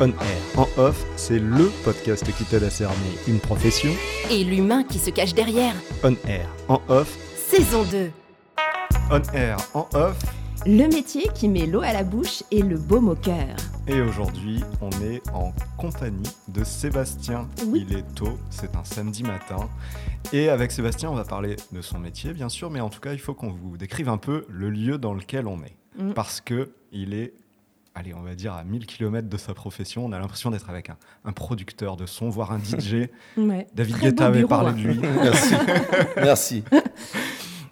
On air. En off, c'est LE podcast qui t'aide à cerner une profession. Et l'humain qui se cache derrière. On air. En off. Saison 2. On air. En off. Le métier qui met l'eau à la bouche et le baume au cœur. Et aujourd'hui, on est en compagnie de Sébastien. Oui. Il est tôt, c'est un samedi matin. Et avec Sébastien, on va parler de son métier, bien sûr, mais en tout cas, il faut qu'on vous décrive un peu le lieu dans lequel on est. Mm. Parce que il est, allez, on va dire à 1000 km de sa profession. On a l'impression d'être avec un, un producteur de son, voire un DJ. Ouais. David Très Guetta avait bureau, parlé hein. de lui. Merci. Merci.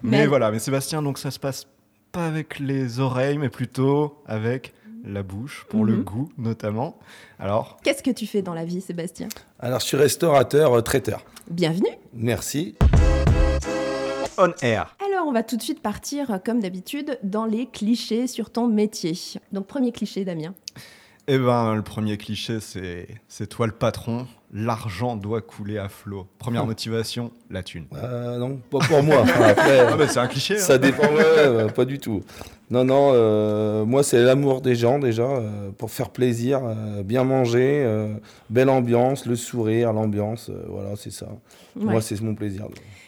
Mais, Mais- voilà, mais Sébastien, donc ça se passe pas avec les oreilles, mais plutôt avec la bouche, pour le Mhm. goût notamment. Alors, Qu'est-ce que tu fais dans la vie, Sébastien? Alors, je suis restaurateur, euh, traiteur. Bienvenue. Merci. on air. Alors, on va tout de suite partir, euh, comme d'habitude, dans les clichés sur ton métier. Donc, premier cliché, Damien. Eh ben, le premier cliché, c'est c'est toi le patron. L'argent doit couler à flot. Première Oh. motivation, la thune. Euh, non, pas pour moi. Enfin, après, Ah bah, c'est un cliché. hein. ça dépend. ouais, ouais, pas du tout. Non, non. euh, moi, c'est l'amour des gens déjà, euh, pour faire plaisir, euh, bien manger, euh, belle ambiance, le sourire, l'ambiance. euh, voilà, c'est ça. Ouais. Moi, c'est mon plaisir.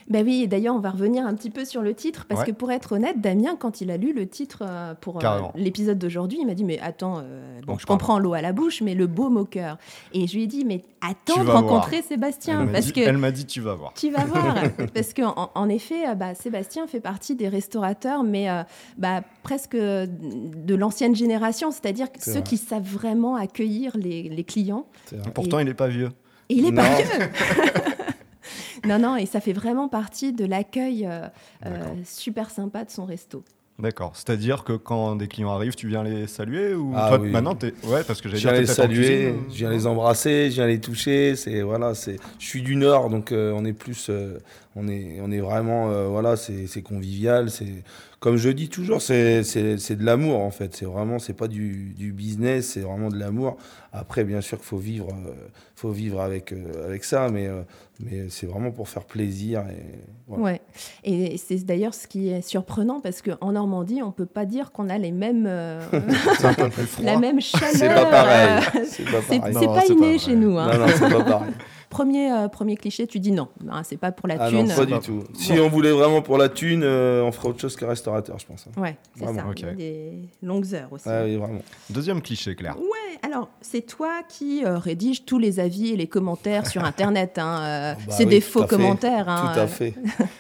Bah oui, et d'ailleurs, on va revenir un petit peu sur le titre, parce Ouais. que pour être honnête, Damien, quand il a lu le titre euh, pour euh, l'épisode d'aujourd'hui, il m'a dit, mais attends, euh, bon, je comprends l'eau à la bouche, mais le baume au cœur. Et je lui ai dit, mais attends de rencontrer Elle Sébastien, m'a parce dit- que... Elle m'a dit, tu vas voir. Tu vas voir, parce que en, en effet, bah, Sébastien fait partie des restaurateurs, mais bah, presque de l'ancienne génération, c'est-à-dire ceux vrai. qui savent vraiment accueillir les, les clients. Vrai. Pourtant, il n'est pas vieux. Et il est Non. pas vieux. non, non, et ça fait vraiment partie de l'accueil euh, euh, super sympa de son resto. D'accord. C'est-à-dire que quand des clients arrivent, tu viens les saluer ou Ah toi, oui. maintenant t'es ouais parce que dire les saluer, cuisine, je viens les embrasser, je viens les toucher. C'est voilà, c'est. Je suis du Nord, donc euh, on est plus, euh, on est, on est vraiment, euh, voilà, c'est convivial. C'est comme je dis toujours, c'est c'est c'est de l'amour en fait. C'est vraiment, c'est pas du, du business, c'est vraiment de l'amour. Après, bien sûr qu'il faut vivre, euh, faut vivre avec euh, avec ça, mais euh, mais c'est vraiment pour faire plaisir et voilà. Ouais. Et c'est d'ailleurs ce qui est surprenant, parce qu'en Normandie, on peut pas dire qu'on a les mêmes, euh, la même chaleur. C'est pas pareil. euh, C'est pas pareil. c'est pas c'est inné pas chez nous. hein. Non, non, c'est pas pareil. Premier, euh, premier cliché, tu dis non, hein, c'est pas pour la Ah non, thune. pas du tout. Si on voulait vraiment pour la thune, euh, on ferait autre chose que restaurateur, je pense. hein. Ouais, c'est Vraiment, ça. ok. Il y a des longues heures aussi. Ah oui, vraiment. Deuxième cliché, Claire. Ouais, alors c'est toi qui euh, rédige tous les avis et les commentaires sur Internet. hein, euh, Ah bah c'est oui, des faux commentaires. hein, Tout à fait.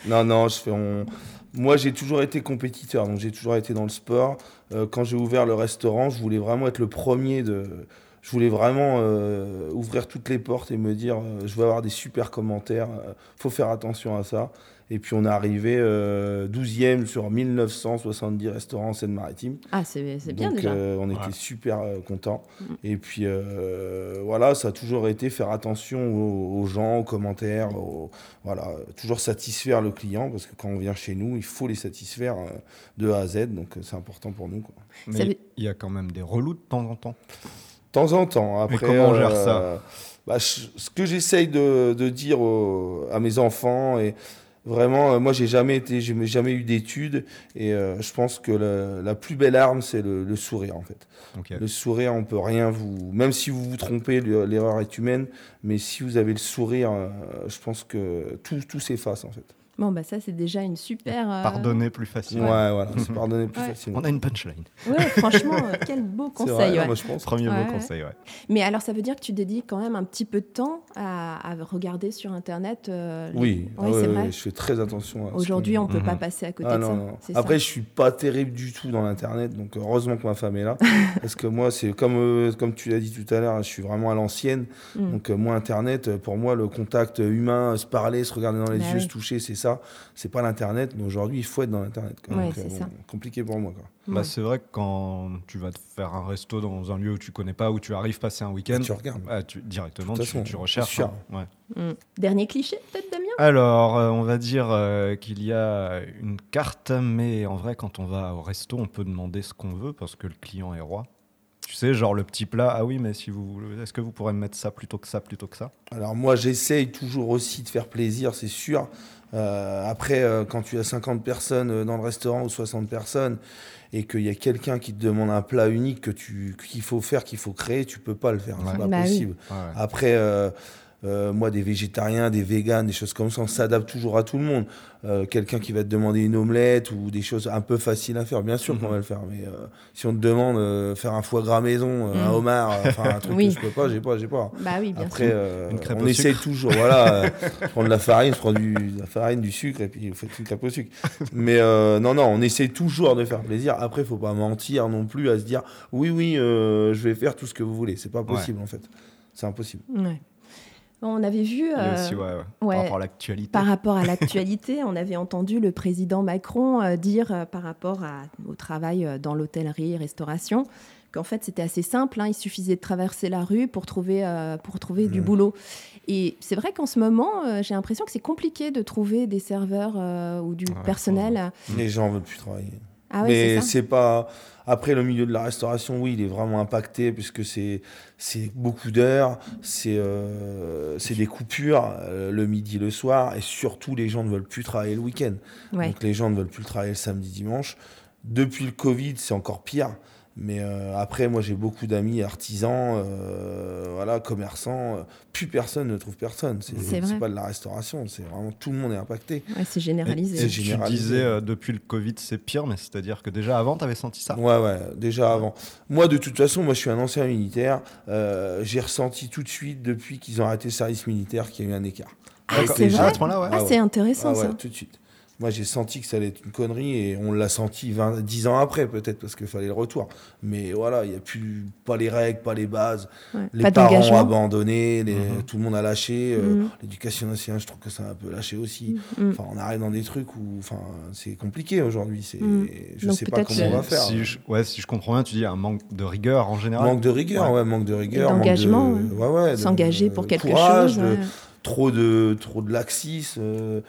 non, non, je fais. on- Moi, j'ai toujours été compétiteur, donc j'ai toujours été dans le sport. Euh, quand j'ai ouvert le restaurant, je voulais vraiment être le premier de. Je voulais vraiment euh, ouvrir toutes les portes et me dire, euh, je veux avoir des super commentaires. euh, faut faire attention à ça. Et puis on est arrivé euh, 12e sur 1970 restaurants en Seine-Maritime. Ah, c'est c'est bien Donc, déjà. euh, on Ouais. était super euh, contents. Mm. Et puis euh, voilà, ça a toujours été faire attention aux, aux gens, aux commentaires, aux- voilà, euh, toujours satisfaire le client parce que quand on vient chez nous, il faut les satisfaire euh, de A à Z. Donc euh, c'est important pour nous. quoi. Mais il y a quand même des relous de temps en temps. Temps en temps. Après, comment on gère euh, ça bah, je- Ce que j'essaye de, de dire aux- à mes enfants et Vraiment, euh, moi, j'ai jamais été, j'ai jamais eu d'études, et euh, je pense que la, la plus belle arme, c'est le, le sourire, en fait. Le sourire, on peut rien vous. Même si vous vous trompez, le- l'erreur est humaine. Mais si vous avez le sourire, euh, je pense que tout, tout s'efface en fait. Bon, bah ça, c'est déjà une super. euh, Pardonner plus Ouais, facilement. voilà, se pardonner plus Ouais. facilement. On a une punchline. Ouais, franchement, euh, quel beau conseil. vrai, ouais. moi je pense. Premier Ouais, beau ouais. conseil, ouais. Mais alors, ça veut dire que tu dédies quand même un petit peu de temps à, à regarder sur Internet. euh, les- Oui, Ouais, ah c'est ouais, vrai. ouais, je fais très attention. Aujourd'hui, on peut pas Mhm. passer à côté Ah de non, ça. non. Après, ça. je suis pas terrible du tout dans l'internet, donc heureusement que ma femme est là, parce que moi, c'est comme euh, comme tu l'as dit tout à l'heure, je suis vraiment à l'ancienne. Mm. Donc euh, moi, internet, pour moi, le contact humain, se parler, se regarder dans les Bah yeux, oui. se toucher, c'est ça ça. C'est pas l'internet, mais aujourd'hui il faut être dans l'internet. Ouais, c'est euh. Compliqué pour moi. Quoi. Bah, Ouais. c'est vrai que quand tu vas te faire un resto dans un lieu où tu connais pas, où tu arrives passer un week-end, Tu regardes. ah, tu, directement tu, façon, tu recherches. sûr. hein. Ouais. Mm. Dernier cliché, peut-être, Damien? Alors, euh, on va dire euh, qu'il y a une carte, mais en vrai, quand on va au resto, on peut demander ce qu'on veut parce que le client est roi. Tu sais, genre le petit plat, ah oui, mais si vous voulez, est-ce que vous pourrez me mettre ça plutôt que ça, plutôt que ça? Alors moi j'essaye toujours aussi de faire plaisir, c'est sûr. Euh, après, euh, quand tu as 50 personnes euh, dans le restaurant ou 60 personnes et qu'il y a quelqu'un qui te demande un plat unique que tu qu'il faut faire, qu'il faut créer, tu peux pas le faire, Ouais. c'est pas Bah oui. possible. Ouais. Après, euh, euh, moi, des végétariens, des véganes, des choses comme ça, on s'adapte toujours à tout le monde. Euh, Quelqu'un qui va te demander une omelette ou des choses un peu faciles à faire, bien sûr qu'on Mhm. va le faire. Mais euh, si on te demande faire un foie gras maison, un Mhm. homard, enfin un truc Oui. que je peux pas, j'ai pas, j'ai pas. Bah oui, bien Après, sûr. on essaye sucre. toujours, voilà, euh, prendre la farine, se prendre du, de la farine, du sucre, et puis vous faites une crêpe au sucre. Mais non, non, on essaye toujours de faire plaisir. Après, faut pas mentir non plus à se dire, oui, oui, je vais faire tout ce que vous voulez. C'est pas possible en fait. C'est impossible. Ouais. On avait vu. Euh, aussi, ouais, ouais, ouais. par rapport à l'actualité. Par rapport à l'actualité, on avait entendu le président Macron euh, dire euh, par rapport à- au travail euh, dans l'hôtellerie et restauration qu'en fait c'était assez simple, hein, il suffisait de traverser la rue pour trouver, euh, pour trouver du Mhm. boulot. Et c'est vrai qu'en ce moment, euh, j'ai l'impression que c'est compliqué de trouver des serveurs euh, ou du Ouais, personnel. Les gens veulent plus travailler. Ah oui, Mais c'est pas. Après, le milieu de la restauration, oui, il est vraiment impacté puisque c'est c'est beaucoup d'heures, c'est euh, c'est des coupures euh, le midi, le soir, et surtout les gens ne veulent plus travailler le week-end. Ouais. Donc les gens ne veulent plus travailler le samedi, dimanche. Depuis le Covid, c'est encore pire. Mais euh, après, moi, j'ai beaucoup d'amis artisans, euh, voilà, commerçants. euh, plus personne ne trouve personne. C'est pas de la restauration, c'est vraiment tout le monde est impacté. Ouais, c'est généralisé. et tu généralisé. disais euh, depuis le Covid, c'est pire, mais c'est-à-dire que déjà avant, tu avais senti ça Ouais, ouais, déjà avant. Moi, de toute façon, moi, je suis un ancien militaire. euh, j'ai ressenti tout de suite, depuis qu'ils ont arrêté le service militaire, qu'il y a eu un écart. Ah, c'est les vrai gens. À ce point-là, ouais. Ah, Ah c'est intéressant Ah ouais, ça. tout de suite. Moi, j'ai senti que ça allait être une connerie et on l'a senti 20, 10 ans après, peut-être, parce qu'il fallait le retour. Mais voilà, il n'y a plus pas les règles, pas les bases. Ouais. Les Pas parents ont abandonné, les- Mhm. tout le monde a lâché. euh, Mhm. L'éducation nationale, je trouve que ça a un peu lâché aussi. Mhm. Enfin, on arrive dans des trucs où enfin, c'est compliqué aujourd'hui. C'est. Je Donc sais pas comment on va faire. Si je, ouais, si je comprends bien, tu dis un manque de rigueur en général. Manque de rigueur, ouais, manque de rigueur. manque d'engagement, de- ouais, ouais, de- S'engager pour quelque courage, chose. de- ouais. trop de trop de laxisme, euh,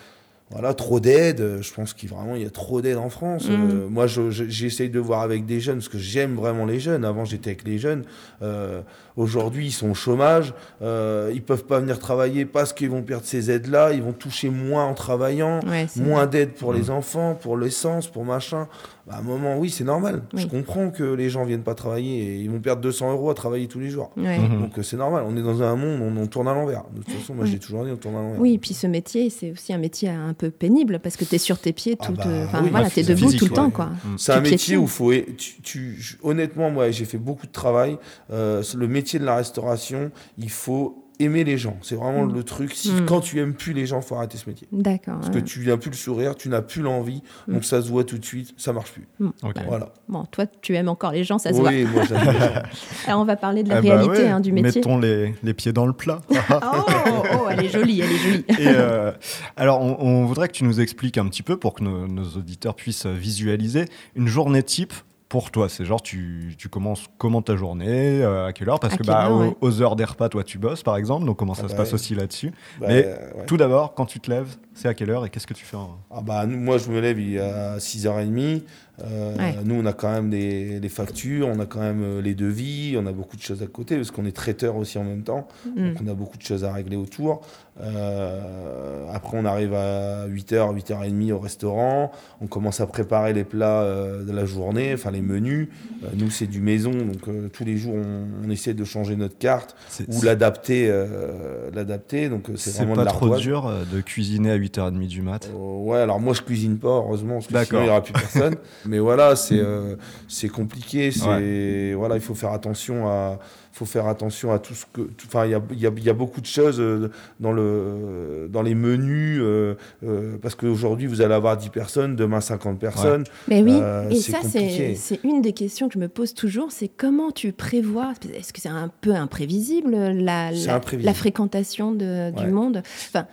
voilà, trop d'aide. euh, Je pense qu'il vraiment il y a trop d'aide en France. Mm. Euh, moi, je- je- j'essaye de voir avec des jeunes parce que j'aime vraiment les jeunes. Avant, j'étais avec les jeunes. Euh, Aujourd'hui, ils sont au chômage. Euh, ils peuvent pas venir travailler parce qu'ils vont perdre ces aides-là. Ils vont toucher moins en travaillant. Ouais, Moins d'aide pour les enfants, pour l'essence, pour machin. Bah, à un moment, oui, c'est normal. Oui. Je comprends que les gens viennent pas travailler et ils vont perdre 200 euros à travailler tous les jours. Ouais. Mhm. Donc euh, c'est normal, on est dans un monde, on, on tourne à l'envers. De toute façon, moi Oui. l'ai toujours dit, on tourne à l'envers. Oui, et puis ce métier, c'est aussi un métier un peu pénible parce que tu es sur tes pieds Ah tout. bah euh, oui, voilà, tu es debout physique, tout le ouais. temps, quoi. Mm. C'est un métier où faut. Tu, tu- je- honnêtement, moi j'ai fait beaucoup de travail. Euh, le métier de la restauration, il faut aimer les gens. C'est vraiment Mm. le truc. Si, Mm. Quand tu aimes plus les gens, faut arrêter ce métier. D'accord. Parce ouais. que tu n'as plus le sourire, tu n'as plus l'envie, Mm. donc ça se voit tout de suite, ça marche plus. Bah, Voilà. Bon, toi, tu aimes encore les gens, ça se voit. oui, moi j'aime les gens. Alors, on va parler de la Ah bah réalité ouais, hein, du métier. Mettons les, les pieds dans le plat. Oh, oh, elle est jolie, elle est jolie. Et, euh, alors, on, on voudrait que tu nous expliques un petit peu pour que nos, nos auditeurs puissent visualiser une journée type. Pour toi, c'est genre tu, tu commences comment ta journée, euh, à quelle heure? Parce À que bah, heure, aux, ouais. aux heures des repas, toi tu bosses par exemple, donc comment ça Ah se bah passe ouais. aussi là-dessus? Bah, Mais ouais. Tout d'abord, quand tu te lèves, c'est à quelle heure et qu'est-ce que tu fais en... Ah bah, moi, je me lève il y a 6h30. Euh, Ouais. Nous, on a quand même des, des factures, on a quand même euh, les devis, on a beaucoup de choses à côté parce qu'on est traiteur aussi en même temps. Mm. Donc, on a beaucoup de choses à régler autour. Euh, après, on arrive à 8h, 8h30 au restaurant. On commence à préparer les plats euh, de la journée, enfin les menus. Euh, nous, c'est du maison, donc euh, tous les jours, on, on essaie de changer notre carte ou l'adapter. euh, l'adapter. Donc, c'est vraiment pas de trop dur de cuisiner à 8h30 du mat? Euh, ouais, alors moi je cuisine pas, heureusement, parce que D'accord. sinon il n'y aura plus personne. Mais voilà, c'est euh, c'est compliqué. C'est Ouais. voilà, il faut faire attention à, faut faire attention à tout ce que, enfin il y a, il y, a, y a beaucoup de choses euh, dans le dans les menus euh, euh, parce qu'aujourd'hui vous allez avoir 10 personnes, demain 50 personnes. Mais oui, Euh, et ça, c'est c'est une des questions que je me pose toujours, c'est comment tu prévois, est-ce que c'est un peu imprévisible, la, la, imprévisible. la fréquentation de- Ouais. du monde? Enfin,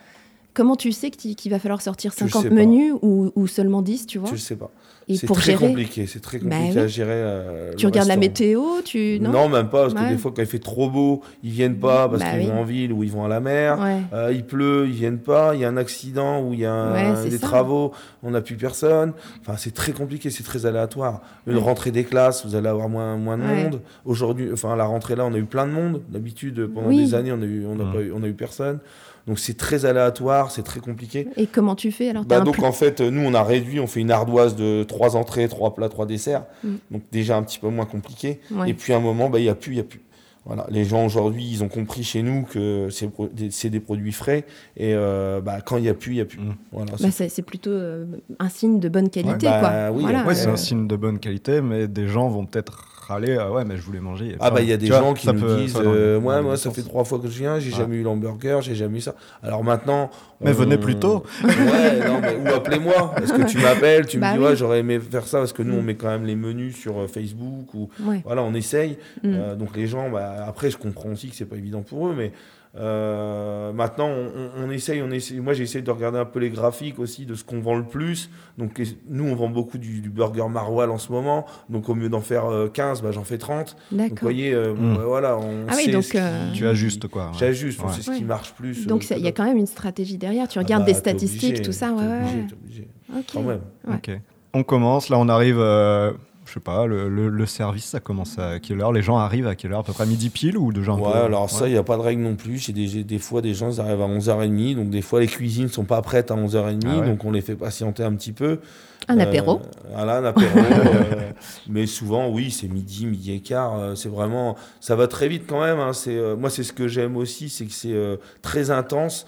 Comment tu sais que tu- qu'il va falloir sortir Je 50 sais pas. menus ou, ou seulement 10, tu vois? Je ne sais pas. Et C'est pour très gérer, compliqué. C'est très Bah compliqué oui. à gérer. euh, tu le regardes la météo, tu Non, même pas, parce que Ouais. des fois, quand il fait trop beau, ils viennent pas parce Bah qu'ils oui. vont en ville ou ils vont à la mer. Ouais. Euh, il pleut, ils viennent pas. Il y a un accident ou il y a un- Ouais, des ça. travaux, on n'a plus personne. Enfin, c'est très compliqué, c'est très aléatoire. Une Ouais. rentrée des classes, vous allez avoir moins, moins de Ouais. monde. Aujourd'hui, enfin, la rentrée là, on a eu plein de monde. D'habitude, pendant Oui. des années, on a eu, on n'a Mhm. pas eu, on a eu personne. Donc c'est très aléatoire, c'est très compliqué. Et comment tu fais alors Bah, donc en fait, nous on a réduit, on fait une ardoise de trois entrées, trois plats, trois desserts. Mm. Donc déjà un petit peu moins compliqué. Ouais. Et puis à un moment, bah, il n'y a plus, il y a plus. Voilà, les gens aujourd'hui, ils ont compris chez nous que c'est pro- des, produits frais. Et euh, bah, quand il n'y a plus, il n'y a plus. Mm. Voilà, Bah, c'est- plutôt euh, un signe de bonne qualité, Bah, quoi. oui, Voilà, Ouais, c'est euh, un signe de bonne qualité, mais des gens vont peut-être râler. ah ouais, mais je voulais manger. Ah bah il y a des vois, gens qui nous peut- disent euh, dans moi ça fait trois fois que je viens j'ai Ouais. jamais eu l'hamburger j'ai jamais eu ça alors maintenant Mais on- venez plus tôt. ouais non, mais- ou appelez-moi est-ce que tu m'appelles tu Bah me dis oui. ouais j'aurais aimé faire ça parce que nous on met quand même les menus sur euh, Facebook ou ouais. voilà on essaye Mm. Euh, donc les gens bah, après je comprends aussi que c'est pas évident pour eux mais euh, maintenant on, on- essaye on essaye moi j'essaie de regarder un peu les graphiques aussi de ce qu'on vend le plus donc nous on vend beaucoup du, du burger maroilles en ce moment donc au lieu d'en faire euh, 15 bah, j'en fais 30 donc, vous voyez, euh, Mm. bah, voilà, on Ah oui, sait donc, ce qui- euh, Tu ajustes quoi. ouais. J'ajuste, on Ouais. sait ce Ouais. qui marche plus. Donc euh, il y a quand même une stratégie derrière. Tu regardes Ah des bah, t'es statistiques, obligé, tout ça. Ouais, obligé, obligé. Ok. Quand même. Ouais. Ok. On commence, là on arrive, euh, je sais pas, le, le- le service ça commence à quelle heure Les gens arrivent à quelle heure À peu près midi pile ou déjà un Ouais, peu alors ça, il n'y a pas de règle non plus. J'ai des, des fois, des gens, ils arrivent à 11h30. Donc, des fois, les cuisines ne sont pas prêtes à 11h30. Ah ouais. Donc, on les fait patienter un petit peu. Un Euh, apéro. Voilà, un apéro. euh, mais souvent, oui, c'est midi, midi et quart. euh, c'est vraiment. Ça va très vite quand même. hein, c'est, euh, moi, c'est ce que j'aime aussi. C'est que c'est euh, très intense.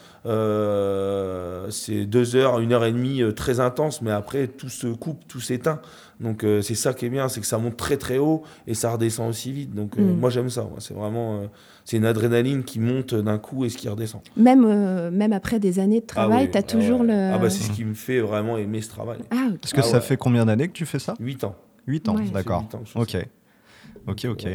euh, c'est deux heures, une heure et demie euh, très intense. Mais après, tout se coupe, tout s'éteint. Donc, euh, c'est ça qui est bien. C'est que ça monte très, très haut et ça redescend aussi vite. Donc, euh, Mm. moi, j'aime ça. C'est vraiment. euh, c'est une adrénaline qui monte d'un coup et ce qui redescend. Même, euh, même après des années de travail, oui, tu as ah toujours ouais. le. Ah, bah, c'est ce qui me fait vraiment aimer ce travail. Ah, ok. Parce que Ah ça ouais. fait combien d'années que tu fais ça? 8 ans. 8 ans, Ouais. D'accord. Ok. ça. Ok, ok.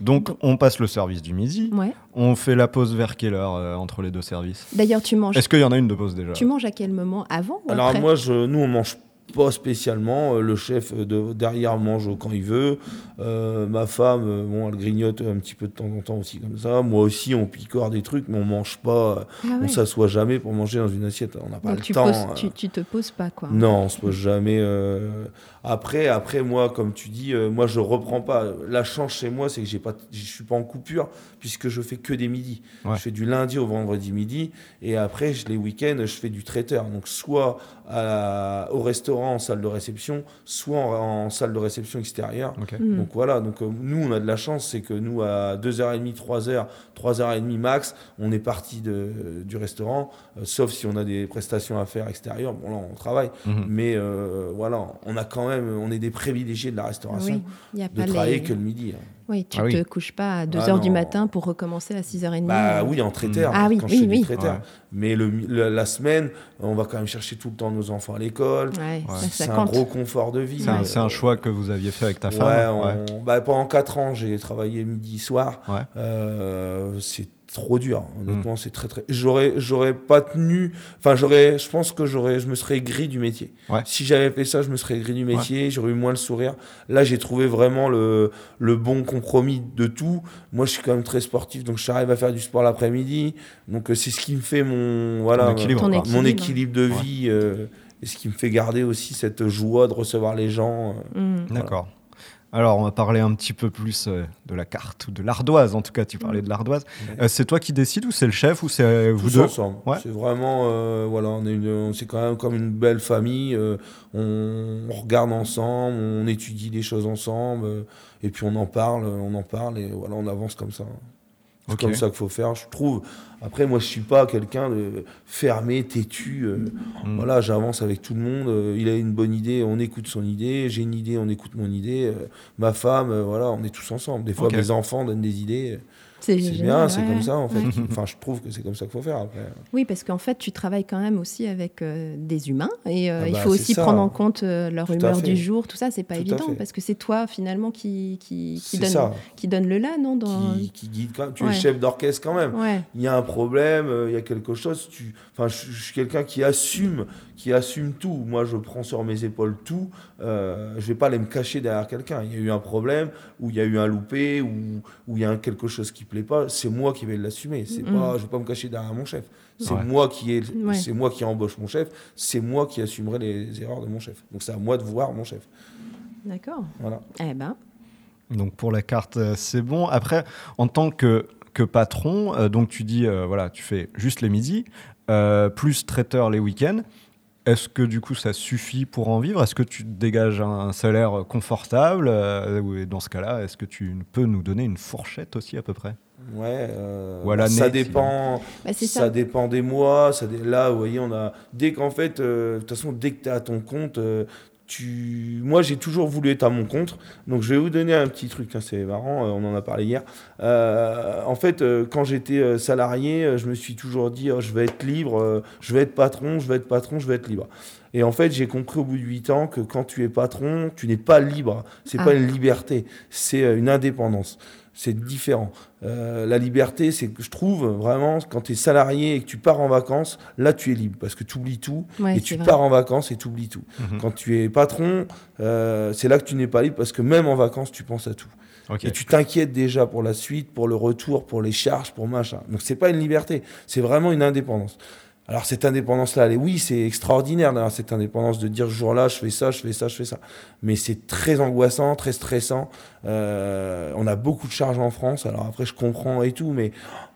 Donc on passe le service du midi, Ouais. on fait la pause vers quelle heure euh, entre les deux services? D'ailleurs, tu manges. Est-ce qu'il y en a une de pause déjà? Tu manges à quel moment? Avant ou Alors après? moi, je, nous, on mange pas spécialement. Euh, Le chef de, derrière mange quand il veut. Euh, ma femme, euh, bon, elle grignote un petit peu de temps en temps aussi comme ça. Moi aussi, on picore des trucs, mais on mange pas. Ah On ouais. s'assoit jamais pour manger dans une assiette. On n'a pas Donc le tu, temps. poses- tu, tu te poses pas, quoi. Non, on se pose jamais. euh, Après, après moi, comme tu dis, euh, moi je reprends pas. La chance chez moi, c'est que j'ai pas, je suis pas en coupure puisque je fais que des midis. Ouais. Je fais du lundi au vendredi midi et après je- les week-ends je fais du traiteur. Donc soit à au restaurant en salle de réception, soit en, en salle de réception extérieure. Hmm. Donc voilà, donc euh, nous on a de la chance, c'est que nous à 2h30, 3h, 3h30 max, on est parti de, du restaurant, euh, sauf si on a des prestations à faire extérieures, bon là on travaille, Mhm. mais euh, voilà, on a quand même, on est des privilégiés de la restauration, Oui, il y a de pas travailler les... que le midi. hein. Oui, tu Ah oui. te couches pas à 2 Ah heures du matin pour recommencer à 6h30. Bah euh. oui, en traiteur, Ah oui, quand oui, je traiteur. Ouais. Mais le, le- la semaine, on va quand même chercher tout le temps nos enfants à l'école. Ouais, ça, ça C'est un compte. gros confort de vie. C'est un, Euh, choix que vous aviez fait avec ta Ouais, femme on- bah, pendant 4 ans, j'ai travaillé midi soir. Ouais. Euh, c'est trop dur, Mm. honnêtement, c'est très très. J'aurais, j'aurais pas tenu. Enfin, j'aurais, je pense que j'aurais, je me serais gris du métier. Ouais. Si j'avais fait ça, je me serais gris du métier. J'aurais eu moins le sourire. Là, j'ai trouvé vraiment le le bon compromis de tout. Moi, je suis quand même très sportif, donc j'arrive à faire du sport l'après-midi. Donc, euh, c'est ce qui me fait mon voilà équilibre, Ton quoi. équilibre. mon équilibre de Ouais. vie. euh, et ce qui me fait garder aussi cette joie de recevoir les gens. euh. Hmm. D'accord. Alors, on va parler un petit peu plus euh, de la carte, ou de l'ardoise. En tout cas, tu parlais de l'ardoise. Ouais. Euh, c'est toi qui décides ou c'est le chef ou c'est euh, vous Tous deux ensemble. Ouais. C'est vraiment, euh, voilà, on est, une- c'est quand même comme une belle famille. on, on regarde ensemble, on étudie des choses ensemble, et puis on en parle, on en parle, et voilà, on avance comme ça. C'est comme ça qu'il faut faire, je trouve. Après, moi, je suis pas quelqu'un de fermé, têtu. euh, Mm. Voilà, j'avance avec tout le monde. euh, il a une bonne idée, on écoute son idée. J'ai une idée, on écoute mon idée. euh, ma femme, voilà, on est tous ensemble. Des fois, mes enfants donnent des idées. C'est bien, c'est ouais, comme ouais. ça, en fait. Ouais. Enfin, je trouve que c'est comme ça qu'il faut faire après. Oui, parce qu'en fait, tu travailles quand même aussi avec euh, des humains et euh, Ah il bah, faut aussi ça. prendre en compte euh, leur Tout humeur du jour, tout ça, c'est pas Tout évident parce que c'est toi finalement qui, qui, qui donne, ça. qui donne le là, non dans... qui, qui guide quand même. Tu es chef d'orchestre quand même. Il y a un problème, il y a quelque chose, tu... enfin, je, je suis quelqu'un qui assume, qui assume tout. Moi, je prends sur mes épaules tout. Euh, je vais pas aller me cacher derrière quelqu'un. Il y a eu un problème, ou il y a eu un loupé, ou ou il y a un- quelque chose qui plaît pas. C'est moi qui vais l'assumer. C'est Mm. pas, je vais pas me cacher derrière mon chef. C'est Ouais. moi qui est, Ouais. c'est moi qui embauche mon chef. C'est moi qui assumerai les erreurs de mon chef. Donc c'est à moi de voir mon chef. D'accord. Voilà. Eh ben, Donc pour la carte, euh, c'est bon. Après, en tant que, que patron, euh, donc tu dis, euh, voilà, tu fais juste les midis, euh, plus traiteur les week-ends. Est-ce que du coup ça suffit pour en vivre? Est-ce que tu te dégages un, un salaire confortable Euh, ou- Dans ce cas-là, est-ce que tu peux nous donner une fourchette aussi à peu près? Ouais. euh, Ou à l'année, ça dépend. bah, c'est ça, ça. dépend des mois. Ça dé- Là, vous voyez, on a. Dès qu'en fait, euh, de toute façon, dès que tu es à ton compte, euh, tu. Moi, j'ai toujours voulu être à mon compte. Donc, je vais vous donner un petit truc. hein, c'est marrant. euh, on en a parlé hier. Euh, en fait, euh, quand j'étais salarié, je me suis toujours dit oh, je vais être libre, je vais être patron, je vais être patron, je vais être libre. Et en fait, j'ai compris au bout de 8 ans que quand tu es patron, tu n'es pas libre. C'est Ah. pas une liberté, c'est une indépendance. C'est différent. Euh, la liberté, c'est que je trouve vraiment, quand tu es salarié et que tu pars en vacances, là tu es libre parce que tu oublies tout Ouais, et tu vrai. pars en vacances et tu oublies tout. Mhm. Quand tu es patron, euh, c'est là que tu n'es pas libre parce que même en vacances, tu penses à tout. Et tu t'inquiètes déjà pour la suite, pour le retour, pour les charges, pour machin. Donc c'est pas une liberté, c'est vraiment une indépendance. Alors cette indépendance-là, elle est- oui, c'est extraordinaire d'avoir cette indépendance de dire ce jour-là, je fais ça, je fais ça, je fais ça. Mais c'est très angoissant, très stressant. Euh, on a beaucoup de charges en France. Alors après, je comprends et tout, mais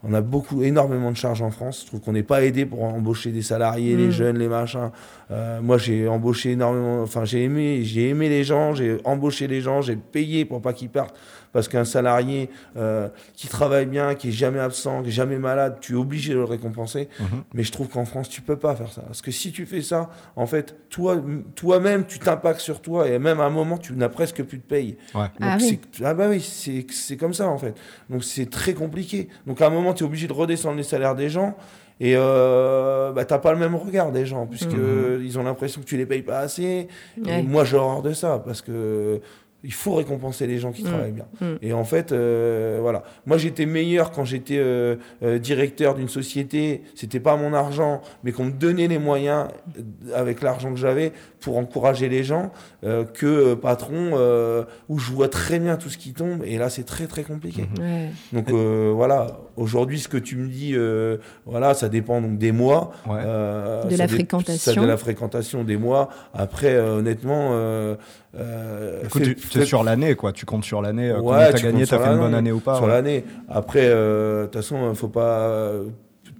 on a beaucoup, énormément de charges en France. Je trouve qu'on n'est pas aidé pour embaucher des salariés, les Mm. jeunes, les machins. Euh, moi, j'ai embauché énormément. Enfin, j'ai aimé, j'ai aimé les gens, j'ai embauché les gens, j'ai payé pour pas qu'ils partent. Parce qu'un salarié euh, qui travaille bien, qui est jamais absent, qui est jamais malade, tu es obligé de le récompenser. Mhm. Mais je trouve qu'en France, tu peux pas faire ça. Parce que si tu fais ça, en fait, toi, toi-même, tu t'impactes sur toi et même à un moment, tu n'as presque plus de paye. Ouais. Donc Ah oui. c'est- ah bah oui, c'est c'est comme ça en fait. Donc c'est très compliqué. Donc à un moment, tu es obligé de redescendre les salaires des gens. Et euh, bah, t'as pas le même regard des gens, puisque Mhm. ils ont l'impression que tu les payes pas assez. Et moi, j'ai horreur de ça, parce que il faut récompenser les gens qui Mhm. travaillent bien. Mhm. Et en fait, euh, voilà. Moi, j'étais meilleur quand j'étais euh, euh, directeur d'une société. C'était pas mon argent, mais qu'on me donnait les moyens euh, avec l'argent que j'avais pour encourager les gens, euh, que euh, patron euh, où je vois très bien tout ce qui tombe. Et là, c'est très très compliqué. Mhm. Ouais. Donc euh, voilà. Aujourd'hui, ce que tu me dis, euh, voilà, ça dépend donc des mois. Ouais. Euh, De la fréquentation. ça, de la fréquentation des mois. Après, euh, honnêtement, euh, euh, Écoute, fais- tu fais- sur l'année, quoi. Tu comptes sur l'année. euh, Ouais, combien t'as tu gagné T'as fait une bonne année ou pas sur ouais. l'année. Après, euh, de toute façon, faut pas. euh,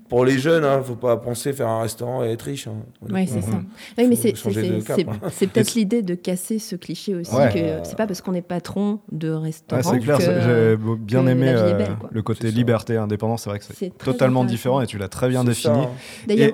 Pour les jeunes, hein, faut pas penser faire un restaurant et être riche. hein, Ouais, c'est ça. Oui, mais c'est c'est- c'est- hein. c'est peut-être l'idée de casser ce cliché aussi Ouais. que c'est pas parce qu'on est patron de restaurant Ouais, c'est clair, c'est- j'ai bien aimé euh, belle, le côté C'est liberté et indépendance, c'est vrai que c'est c'est totalement différent et tu l'as très bien C'est défini. hein.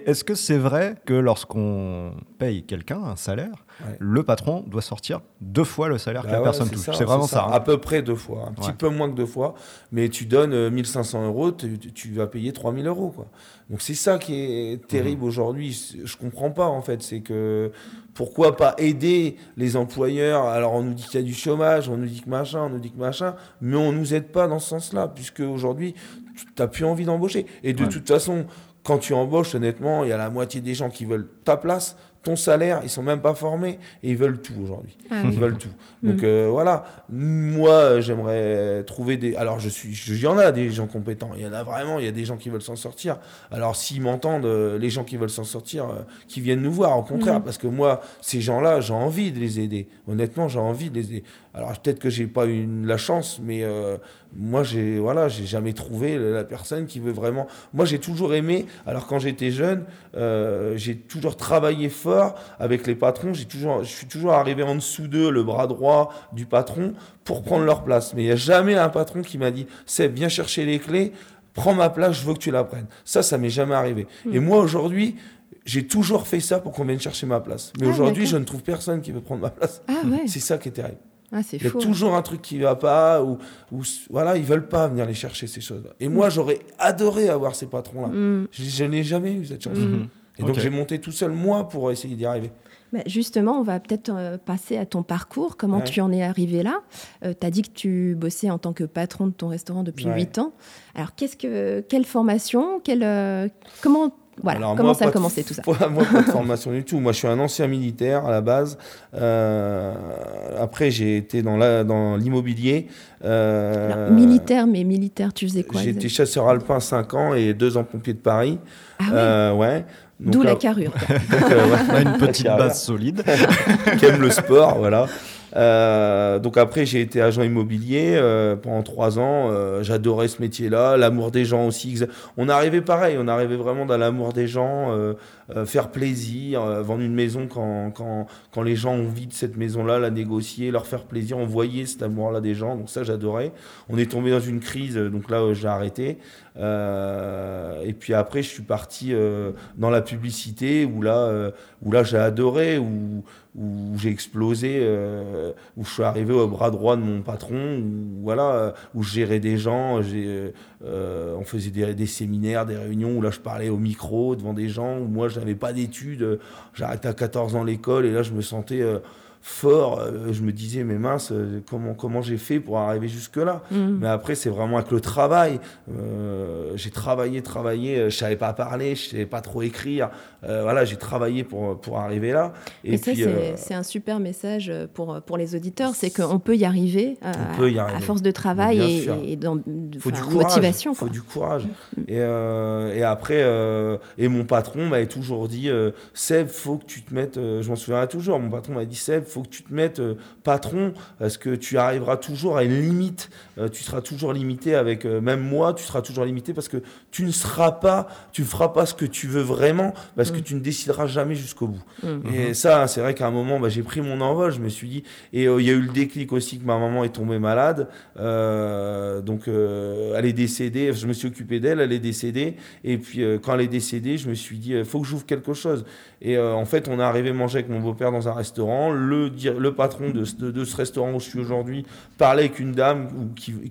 Est-ce que c'est vrai que lorsqu'on paye quelqu'un un salaire, Ouais. le patron doit sortir deux fois le salaire que Bah la ouais, personne touche C'est vraiment ça. À hein. peu près deux fois. Un petit Ouais. peu moins que deux fois. Mais tu donnes euh, 1500 euros, tu, vas payer 3000 euros. Quoi. Donc c'est ça qui est terrible aujourd'hui. C'est- Je comprends pas en fait. C'est que pourquoi pas aider les employeurs? Alors on nous dit qu'il y a du chômage, on nous dit que machin, on nous dit que machin, mais on nous aide pas dans ce sens-là, puisque aujourd'hui, tu n'as plus envie d'embaucher. Et de toute façon, quand tu embauches, honnêtement, il y a la moitié des gens qui veulent ta place, ton salaire, ils sont même pas formés et ils veulent tout aujourd'hui. ah Ils veulent tout. Donc Mhm. euh, voilà, moi j'aimerais trouver des. Alors je suis, il y en a des gens compétents. Il y en a vraiment. Il y a des gens qui veulent s'en sortir. Alors s'ils m'entendent, euh, les gens qui veulent s'en sortir, euh, qui viennent nous voir, au contraire, Mhm. parce que moi ces gens-là, j'ai envie de les aider. Honnêtement, j'ai envie de les aider. Alors peut-être que j'ai pas eu la chance, mais euh, moi j'ai voilà, j'ai jamais trouvé la personne qui veut vraiment. Moi j'ai toujours aimé. Alors quand j'étais jeune, euh, j'ai toujours travaillé fort avec les patrons. J'ai toujours, je suis toujours arrivé en dessous d'eux, le bras droit du patron, pour prendre leur place. Mais il n'y a jamais un patron qui m'a dit Seb, viens chercher les clés, prends ma place, je veux que tu la prennes. Ça, ça m'est jamais arrivé. Et moi aujourd'hui, j'ai toujours fait ça pour qu'on vienne chercher ma place. Mais Ah, aujourd'hui, je ne trouve personne qui veut prendre ma place. Ah ouais. C'est ça qui est terrible. Ah, c'est Il y a faux. toujours un truc qui va pas, ou, ou voilà, ils veulent pas venir les chercher ces choses-là. Et moi, j'aurais adoré avoir ces patrons-là. Mm. Je, je n'ai jamais eu cette chance. Mhm. Et donc j'ai monté tout seul moi pour essayer d'y arriver. Bah, justement, on va peut-être euh, passer à ton parcours. Comment Ouais. tu en es arrivé là? Tu as dit que tu bossais en tant que patron de ton restaurant depuis Ouais. 8 ans. Alors, qu'est-ce que, quelle formation? Quelle, euh, Comment, voilà, Alors, comment moi, ça a pas de- commencé tout ça Moi, pas de formation du tout. Moi, je suis un ancien militaire à la base. Euh, après, j'ai été dans l'immobilier. Euh, Militaire, mais militaire, tu faisais quoi J'ai été chasseur alpin 5 ans et 2 ans pompier de Paris. Ah Euh, ouais. Donc, D'où la carrure. donc, euh, ouais. On a une petite base solide. qui aime le sport, voilà. Euh, donc après, j'ai été agent immobilier euh, pendant trois ans. Euh, J'adorais ce métier-là, l'amour des gens aussi. On arrivait pareil, on arrivait vraiment dans l'amour des gens, euh, euh, faire plaisir, vendre une maison quand, quand, quand les gens ont envie de cette maison-là, la négocier, leur faire plaisir. On voyait cet amour-là des gens, donc ça j'adorais. On est tombé dans une crise, donc là j'ai arrêté. Et puis après, je suis parti dans la publicité où là, où là j'ai adoré, où, où j'ai explosé, euh, où je suis arrivé au bras droit de mon patron, où, voilà, où je gérais des gens, euh, euh, on faisait des, séminaires, des réunions où là je parlais au micro devant des gens, où moi je n'avais pas d'études, arrêté à 14 ans l'école et là je me sentais fort, euh, je me disais mais mince, euh, comment, comment j'ai fait pour arriver jusque-là Mm. mais après, c'est vraiment avec le travail. Euh, j'ai travaillé, travaillé. Je savais pas parler, je savais pas trop écrire. Euh, voilà, j'ai travaillé pour, pour arriver là. Et Et ça, c'est euh, un super message pour, pour les auditeurs, c'est qu'on peut y arriver, On peut y à- force de travail et, et dans, faut du courage. motivation. faut quoi. du courage. Et, euh, et après, euh, et mon patron m'avait toujours dit euh, Seb, faut que tu te mettes. je m'en souviendrai toujours. Mon patron m'a dit Seb, faut que tu te mettes euh, patron parce que tu arriveras toujours à une limite. Euh, tu seras toujours limité avec. euh, même moi, tu seras toujours limité parce que tu ne seras pas. Tu ne feras pas ce que tu veux vraiment parce que Mm. tu ne décideras jamais jusqu'au bout. Mm. Et ça, c'est vrai qu'à un moment, bah, j'ai pris mon envol. Je me suis dit, et euh, il y a eu le déclic aussi que ma maman est tombée malade. Euh, donc, euh, elle est décédée. Je me suis occupé d'elle. Elle est décédée. Et puis, euh, quand elle est décédée, je me suis dit, il faut que j'ouvre quelque chose. Et euh, en fait, on est arrivé manger avec mon beau-père dans un restaurant. Le, le patron de, ce- restaurant où je suis aujourd'hui parlait avec une dame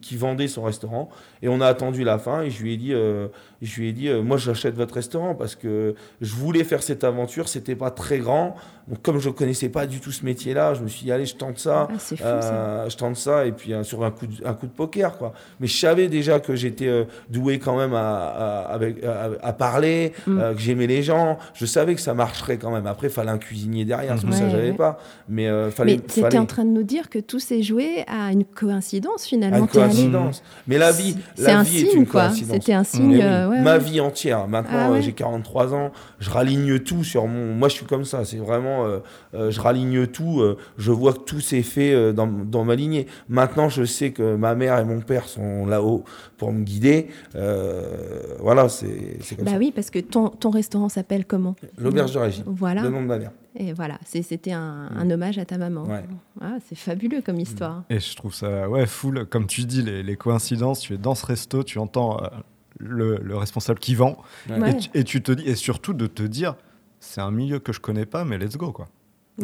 qui vendait son restaurant. Et on a attendu la fin. Et je lui ai dit, euh, je lui ai dit, euh, moi, j'achète votre restaurant parce que je voulais faire cette aventure. C'était pas très grand. Donc, comme je connaissais pas du tout ce métier-là, je me suis dit, allez, je tente ça. Ah, fou ça. Euh, je tente ça et puis euh, sur un coup, de, un coup de poker quoi. Mais je savais déjà que j'étais doué quand même à, à- à, à parler, Mm. que j'aimais les gens. Je savais que ça marcherait quand même. Après, il fallait un cuisinier derrière, que Ouais, ça j'avais ouais. pas. Mais fallait. Mais fallait en train de nous dire que tout s'est joué à une coïncidence à finalement. une T'es allé- coïncidence. Mais la vie, C'est la un vie est signe une quoi. coïncidence. C'était un signe. oui, euh, ouais, ma ouais. vie entière. Maintenant, Ah euh, ouais. j'ai 43 ans. Je raligne tout sur mon. Moi, je suis comme ça. C'est vraiment. euh, je raligne tout. euh, je vois que tout s'est fait dans, dans ma lignée. Maintenant, je sais que ma mère et mon père sont là-haut pour me guider. Euh, voilà, c'est comme Bah ça. oui, parce que ton, ton restaurant s'appelle comment? L'auberge de Régine. Voilà. Le nom de ma mère. Et voilà, c'était un, un hommage à ta maman. Ouais. Ah, c'est fabuleux comme histoire. Et je trouve ça, ouais, full. Comme tu dis, les, les coïncidences, tu es dans ce resto, tu entends euh, le, le responsable qui vend. Ouais. et, tu, et tu te dis, et surtout de te dire, c'est un milieu que je connais pas, mais let's go, quoi.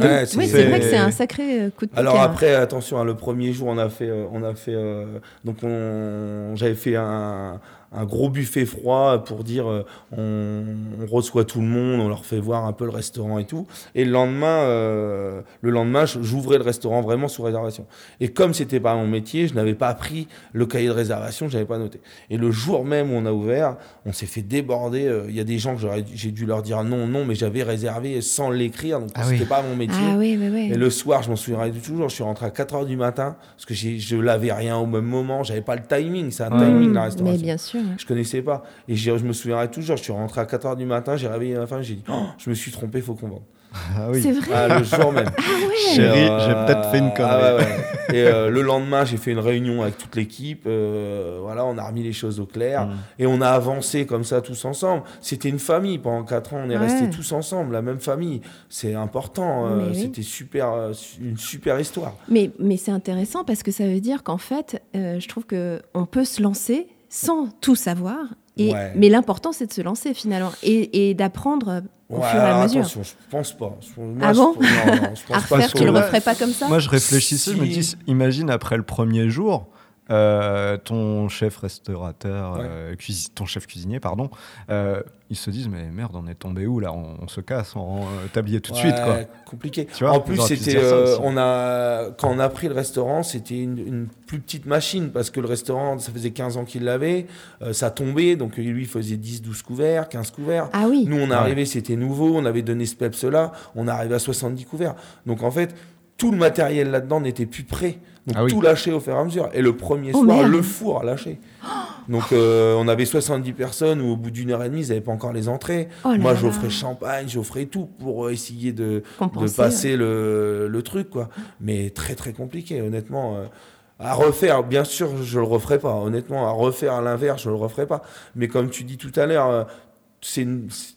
Ouais, oui, c'est- vrai que c'est- un sacré euh, coup de Alors poker. après, attention, hein, le premier jour, on a fait, euh, on a fait, euh, donc on, j'avais fait un, un gros buffet froid pour dire, euh, on, on reçoit tout le monde, on leur fait voir un peu le restaurant et tout. Et le lendemain, euh, le lendemain, je- j'ouvrais le restaurant vraiment sous réservation. Et comme c'était pas mon métier, je n'avais pas pris le cahier de réservation, j'avais pas noté. Et le jour même où on a ouvert, on s'est fait déborder. euh, Il y a des gens que j'ai dû leur dire non, non, mais j'avais réservé sans l'écrire, donc Ah c'était oui. pas mon métier. Ah oui, oui, oui. Et le soir, je m'en souviendrai toujours, je suis rentré à 4h du matin, parce que je lavais rien au même moment, j'avais pas le timing, c'est un timing la restauration. Mais bien sûr. Ouais. Je connaissais pas. Et j'ai- je me souviendrai toujours, je suis rentré à 4h du matin, j'ai réveillé ma femme, j'ai dit, Oh, je me suis trompé, faut qu'on vende. Ah oui. C'est vrai. Ah, le jour même. Ah ouais. Chérie, Et, euh, j'ai peut-être fait une connerie. ah ouais, ouais. Et euh, le lendemain, j'ai fait une réunion avec toute l'équipe. euh, voilà, on a remis les choses au clair. Mm. Et on a avancé comme ça tous ensemble. C'était une famille. Pendant 4 ans, on est Ouais. restés tous ensemble, la même famille. C'est important. euh, oui. C'était super, euh, une super histoire. Mais, mais c'est intéressant parce que ça veut dire qu'en fait, euh, je trouve qu'on peut se lancer sans tout savoir. Et, Ouais. Mais l'important, c'est de se lancer finalement et, et d'apprendre au Ouais, fur et à mesure. attention, je pense pas. Je- moi, Ah je- bon non, non, je pense À pas refaire, que- tu le referais pas comme ça Moi, je réfléchissais, je me dis, imagine après le premier jour, euh, ton chef restaurateur, Ouais. euh, ton chef cuisinier, pardon, euh, ils se disent mais merde, on est tombé où là? On, on se casse, on rend tablier tout de suite quoi. Compliqué. Tu vois, en plus, c'était, euh, on a, quand on a pris le restaurant, c'était une, une plus petite machine parce que le restaurant, ça faisait 15 ans qu'il l'avait, euh, ça tombait, donc lui il faisait 10, 12 couverts, 15 couverts. Ah oui. Nous, on est Ouais. arrivé, c'était nouveau, on avait donné ce peps-là, on est arrivé à 70 couverts. Donc en fait, tout le matériel là-dedans n'était plus prêt. Donc Ah oui. tout lâché au fur et à mesure. Et le premier Oh, soir, merde. le four a lâché. Donc euh, on avait 70 personnes où au bout d'une heure et demie, ils n'avaient pas encore les entrées. Oh Moi, j'offrais champagne, j'offrais tout pour euh, essayer de, de passer le, le truc, quoi. Mais très, très compliqué, honnêtement. euh, à refaire, bien sûr, je le referai pas. Honnêtement, à refaire à l'inverse, je le referai pas. Mais comme tu dis tout à l'heure, euh, c'est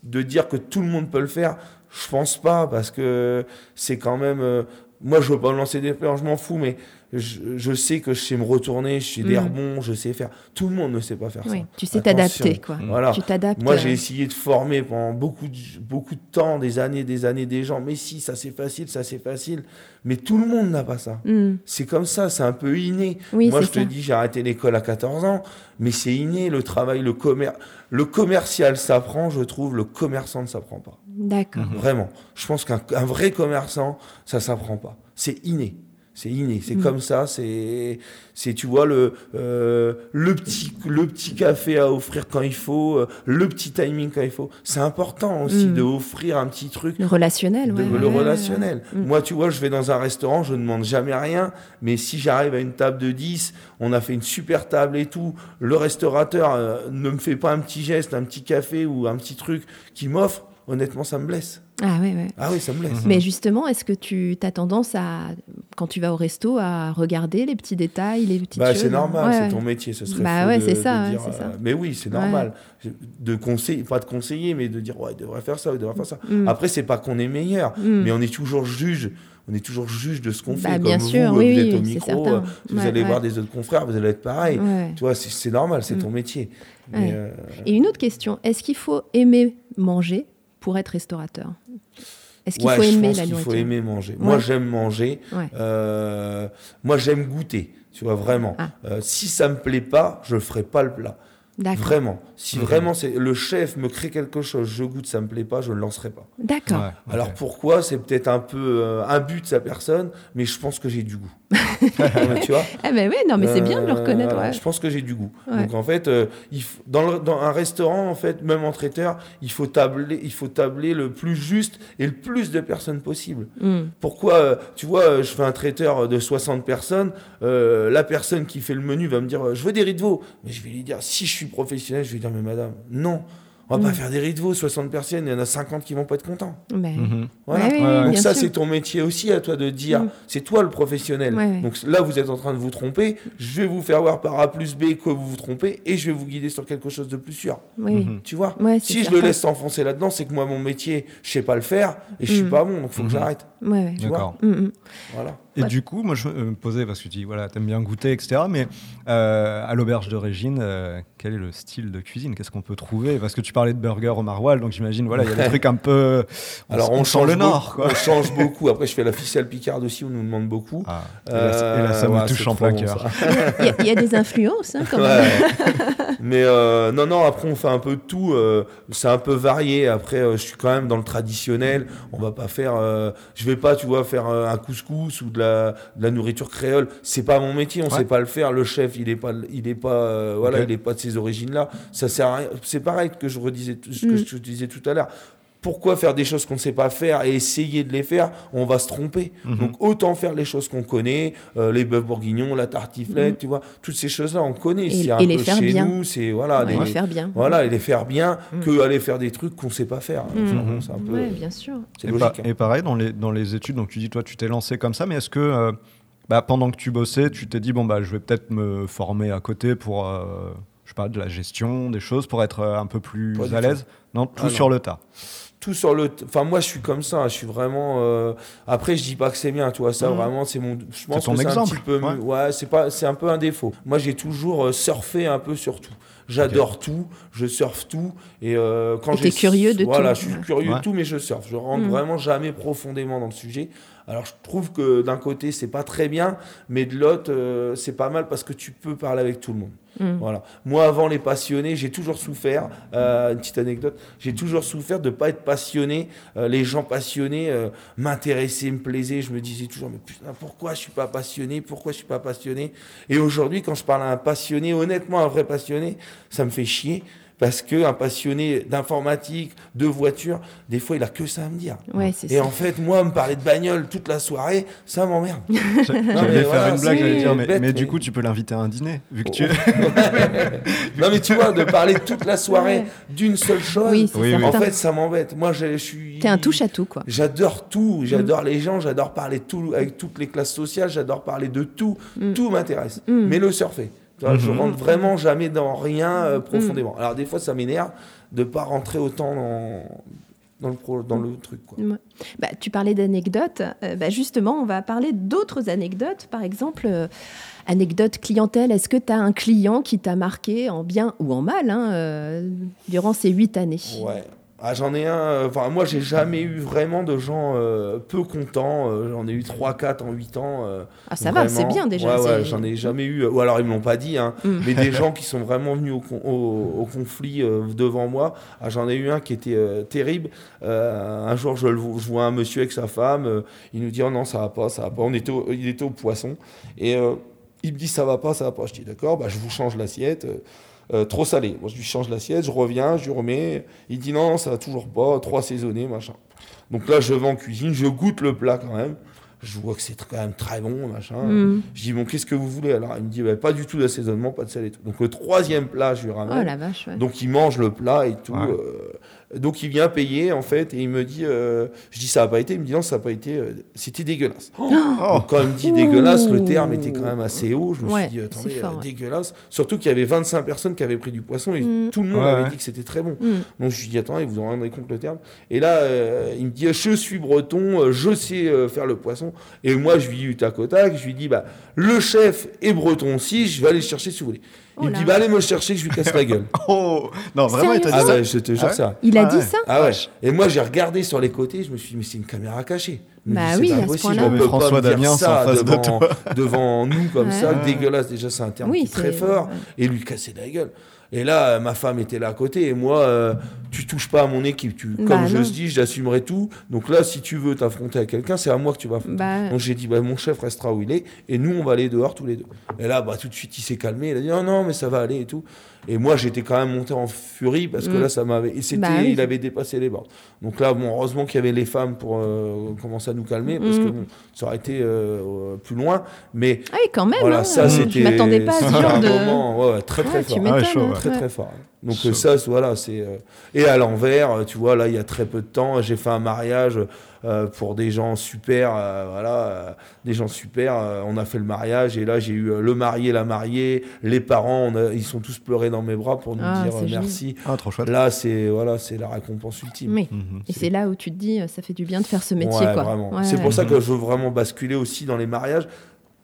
de dire que tout le monde peut le faire. Je pense pas parce que c'est quand même. moi, je veux pas me lancer des fleurs, je m'en fous, mais je, je sais que je sais me retourner, je sais des Mm. rebonds, je sais faire. Tout le monde ne sait pas faire Oui, ça. tu sais t'adapter, quoi. Voilà. Tu t'adaptes. Moi, euh, j'ai essayé de former pendant beaucoup de, beaucoup de temps, des années, des années, des gens. Mais si, ça c'est facile, ça c'est facile. Mais tout le monde n'a pas ça. hmm. C'est comme ça, c'est un peu inné. Oui, Moi, je te ça. dis, j'ai arrêté l'école à 14 ans, mais c'est inné, le travail, le commerce. Le commercial s'apprend, je trouve, le commerçant ne s'apprend pas. D'accord. Vraiment. Je pense qu'un un vrai commerçant, ça s'apprend pas. C'est inné. C'est inné, c'est Mm. comme ça, c'est, c'est tu vois le euh, le petit le petit café à offrir quand il faut, euh, le petit timing quand il faut. C'est important aussi Mm. de offrir un petit truc Le relationnel, de- ouais, le ouais, relationnel. ouais. Mm. Moi, tu vois, je vais dans un restaurant, je ne demande jamais rien, mais si j'arrive à une table de 10, on a fait une super table et tout, le restaurateur euh, ne me fait pas un petit geste, un petit café ou un petit truc qu'il m'offre, honnêtement, ça me blesse. Ah ouais, ouais. Ah oui, ça me blesse. Mais justement, est-ce que tu as tendance à, quand tu vas au resto, à regarder les petits détails, les petites Bah, choses? c'est normal, Ouais, c'est ouais. ton métier, ce serait Bah ouais, de- c'est de ça, ouais, dire, ça. euh, Mais oui, c'est normal. De conseiller, pas de conseiller, mais de dire, ouais, il devrait faire ça, il devrait faire ça. Mm. Après, c'est pas qu'on est meilleur, Mm. mais on est toujours juge. On est toujours juge de ce qu'on Bah, fait. bien Comme sûr, vous, oui, vous oui, êtes au micro, euh, si vous allez ouais. voir des autres confrères, vous allez être pareil. Ouais. Tu vois, c'est normal, c'est Mm. ton métier. Mais, euh, Et une autre question, est-ce qu'il faut aimer manger? Pour être restaurateur Est-ce qu'il ouais, faut je aimer pense la nourriture faut aimer manger. Moi, j'aime manger. Ouais. Euh, moi, j'aime goûter. Tu vois, vraiment. Ah. Euh, si ça me plaît pas, je ferai pas le plat. Vraiment. Si vraiment c'est le chef me crée quelque chose, je goûte, ça me plaît pas, je ne le lancerai pas. D'accord. Ouais. Alors pourquoi? C'est peut-être un peu euh, un but de sa personne, mais je pense que j'ai du goût. Ouais, tu vois Ah ben oui, non, mais c'est bien de le Euh, reconnaître. ouais. Je pense que j'ai du goût. Ouais. Donc en fait, euh, il faut- dans, le- dans un restaurant, en fait, même en traiteur, il faut tabler, il faut tabler le plus juste et le plus de personnes possible. Hmm. Pourquoi, euh, tu vois, euh, je fais un traiteur de 60 personnes, euh, la personne qui fait le menu va me dire, euh, je veux des riz de veau. Mais je vais lui dire, si je suis professionnel, je vais lui dire, mais madame, non, on va Mm. pas faire des riz de veau, 60 personnes, il y en a 50 qui vont pas être contents. Mhm. Voilà. Ouais, oui, Ouais, Donc ça, c'est ton métier aussi à toi de dire, Mm. c'est toi le professionnel. Ouais, ouais. Donc là, vous êtes en train de vous tromper, je vais vous faire voir par A plus B que vous vous trompez et je vais vous guider sur quelque chose de plus sûr. Mhm. Tu vois Si je le laisse s'enfoncer là-dedans, c'est que moi, mon métier, je sais pas le faire et je suis Mm. pas bon, donc faut que Mhm. j'arrête. D'accord. Voilà. Et Ouais. du coup, moi, je euh, me posais, parce que tu dis, voilà, t'aimes bien goûter, etc. Mais euh, à l'auberge de Régine, euh, quel est le style de cuisine? Qu'est-ce qu'on peut trouver? Parce que tu parlais de burger au maroilles, donc j'imagine, voilà, il y a des trucs un peu. Alors on, change le nord, beaucoup, quoi. On change beaucoup. Après, je fais la ficelle picarde aussi, on nous demande beaucoup. Ah, et, là, et là, ça Euh, me ouais, touche en plein cœur. Il y, a- il y a des influences hein, quand même. Ouais. Mais euh, non, non, après on fait un peu de tout. euh, c'est un peu varié. Après, euh, je suis quand même dans le traditionnel. On va pas faire. euh, je vais pas, tu vois, faire euh, un couscous ou de la, de la nourriture créole. C'est pas mon métier. On Ouais. sait pas le faire. Le chef, il est pas, il est pas, euh, voilà, il est pas de ces origines-là. Ça sert à rien. C'est pareil que je redisais, ce que Mm. je te disais tout à l'heure. Pourquoi faire des choses qu'on ne sait pas faire et essayer de les faire On va se tromper. Mhm. Donc autant faire les choses qu'on connaît, euh, les bœufs bourguignons, la tartiflette, tu vois, toutes ces choses-là on connaît. Et- C'est un les peu faire chez bien. nous, c'est voilà, Ouais, les- le faire bien. voilà, et les faire bien Mm. que aller faire des trucs qu'on sait pas faire. Mm. Enfin, bon, c'est un peu, Ouais, bien sûr. c'est Et, logique. pa- hein. et pareil, dans les, dans les études, donc tu dis, toi, tu t'es lancé comme ça, mais est-ce que euh, bah, pendant que tu bossais, tu t'es dit, bon, bah, je vais peut-être me former à côté pour, euh, je sais pas, de la gestion, des choses, pour être un peu plus à l'aise Non, tout Ah, sur non. le tas. Tout sur le, enfin moi je suis comme ça, je suis vraiment. euh, Après je dis pas que c'est bien, tu vois ça Mhm. vraiment c'est mon. Je pense ton que c'est un petit peu. ouais. mieux. Ouais, c'est pas, c'est un peu un défaut. Moi j'ai toujours euh, surfé un peu sur tout. J'adore tout, je surfe tout et euh, quand j'ai curieux de voilà, tout. je suis curieux Ouais. de tout, mais je surfe. Je rentre Mhm. vraiment jamais profondément dans le sujet. Alors je trouve que d'un côté c'est pas très bien, mais de l'autre euh, c'est pas mal parce que tu peux parler avec tout le monde. Mm. Voilà. Moi, avant les passionnés, j'ai toujours souffert. euh, une petite anecdote. J'ai toujours souffert de pas être passionné. Euh, les gens passionnés euh, m'intéressaient, me plaisaient. Je me disais toujours, mais putain, pourquoi je suis pas passionné Pourquoi je suis pas passionné? Et aujourd'hui, quand je parle à un passionné, honnêtement, un vrai passionné, ça me fait chier. Parce qu'un passionné d'informatique, de voiture, des fois, il a que ça à me dire. Ouais, Et ça. en fait, moi, me parler de bagnole toute la soirée, ça m'emmerde. J'allais faire voilà, une blague, j'allais dire, mais, bête, mais du coup, tu peux l'inviter à un dîner, vu que tu. non mais tu vois, de parler toute la soirée Ouais. d'une seule chose, Oui, c'est Oui, oui. en fait ça m'embête. Moi je, je suis... T'es un touche à tout, quoi. J'adore tout, j'adore les gens, j'adore parler tout avec toutes les classes sociales, j'adore parler de tout, Mm. tout m'intéresse. Mm. Mais le surfer, tu vois, je Mhm. rentre vraiment jamais dans rien euh, Mm. profondément. Alors des fois ça m'énerve de pas rentrer autant dans, dans, le, pro- dans le truc. Quoi. Ouais. Bah, tu parlais d'anecdotes. Euh, bah, justement, on va parler d'autres anecdotes. Par exemple, euh, anecdote clientèle. Est-ce que tu as un client qui t'a marqué en bien ou en mal hein, euh, durant ces huit années? Ouais. Ah, j'en ai un. euh, Enfin, moi, j'ai jamais eu vraiment de gens euh, peu contents. euh, j'en ai eu 3-4 en 8 ans. Ah, ça va, c'est bien déjà. Ouais, ouais, c'est- j'en ai jamais eu. Ou alors, ils me l'ont pas dit, hein. Mm. mais des gens qui sont vraiment venus au, con- au- au conflit devant moi. Ah, j'en ai eu un qui était terrible. Un jour, je, le je vois un monsieur avec sa femme. il nous dit oh non, ça va pas, ça va pas. On était au- il était au poisson. Et il me dit ça va pas, ça va pas. Je dis d'accord, bah, je vous change l'assiette. Euh, trop salé. Moi, je lui change l'assiette, je reviens, je lui remets. Il dit non, ça va toujours pas, trop assaisonné, machin. Donc là, je vais en cuisine, je goûte le plat quand même. Je vois que c'est quand même très bon, machin. Mm. Je dis, bon, qu'est-ce que vous voulez Alors, il me dit, bah, pas du tout d'assaisonnement, pas de sel et tout. Donc, le troisième plat, je lui Oh ramène. la vache. ouais. Donc, il mange le plat et tout. Ouais. euh, donc, il vient payer, en fait, et il me dit, euh, je dis, ça n'a pas été. Il me dit, non, ça n'a pas été. euh, C'était dégueulasse. Oh. Donc, quand il me dit dégueulasse, le terme était quand même assez haut. Je me Ouais, suis dit, attendez, fort, euh, ouais. dégueulasse. Surtout qu'il y avait 25 personnes qui avaient pris du poisson et Mm. tout le monde Ouais, avait ouais. dit que c'était très bon. Mm. Donc, je lui dis, attendez, vous en rendrez compte le terme. Et là, euh, il me dit, je suis breton, euh, je sais euh, faire le poisson. Et moi, je lui dis du tac au tac, je lui dis, bah, le chef est breton aussi, je vais aller le chercher si vous voulez. Oh il me dit, bah, allez me le chercher, que je lui casse la gueule. Oh Non, vraiment, il t'a ah dit ça ouais, je te jure Ah ouais ça. Il a Ah dit ouais. ça Ah ouais. Et moi, j'ai regardé sur les côtés, je me suis dit, mais c'est une caméra cachée. Bah oui, pas à ce possible, point-là. François pas me dire Damiens ça en face de devant, devant nous comme Ouais. ça, Ouais. dégueulasse. Déjà, c'est un terme Oui, qui est très fort. ouais. Et lui casser la gueule. Et là, euh, ma femme était là à côté. Et moi, euh, tu touches pas à mon équipe. Tu, Bah comme je non. te dis, j'assumerai tout. Donc là, si tu veux t'affronter à quelqu'un, c'est à moi que tu vas affronter. Bah, Donc j'ai dit, bah, mon chef restera où il est, et nous, on va aller dehors tous les deux. Et là, bah, tout de suite, il s'est calmé, il a dit, non, non, mais ça va aller et tout. Et moi, j'étais quand même monté en furie, parce que Mm. là, ça m'avait... Et c'était, Bah oui. il avait dépassé les bornes. Donc là, bon, heureusement qu'il y avait les femmes pour euh, commencer à nous calmer, parce Mm. que bon, ça aurait été euh, plus loin. Mais ah oui, quand même. voilà, hein, ça, euh, c'était... Je m'attendais pas à ce c'était genre un de. moment, ouais, très, très Ouais, fort. Ah chaud, ouais. Très très fort. Donc Chaud. euh, ça, voilà, c'est euh, et à l'envers, tu vois, là, il y a très peu de temps, j'ai fait un mariage euh, pour des gens super, euh, voilà, euh, des gens super. euh, on a fait le mariage et là, j'ai eu le marié, la mariée, les parents, on a- ils sont tous pleurés dans mes bras pour nous Ah, dire merci. Ah, trop chouette. Là, c'est voilà, c'est la récompense ultime. Oui. Mhm. Et c'est là où tu te dis, ça fait du bien de faire ce métier, Ouais, quoi. vraiment. Ouais, c'est ouais. pour ça que je veux vraiment basculer aussi dans les mariages.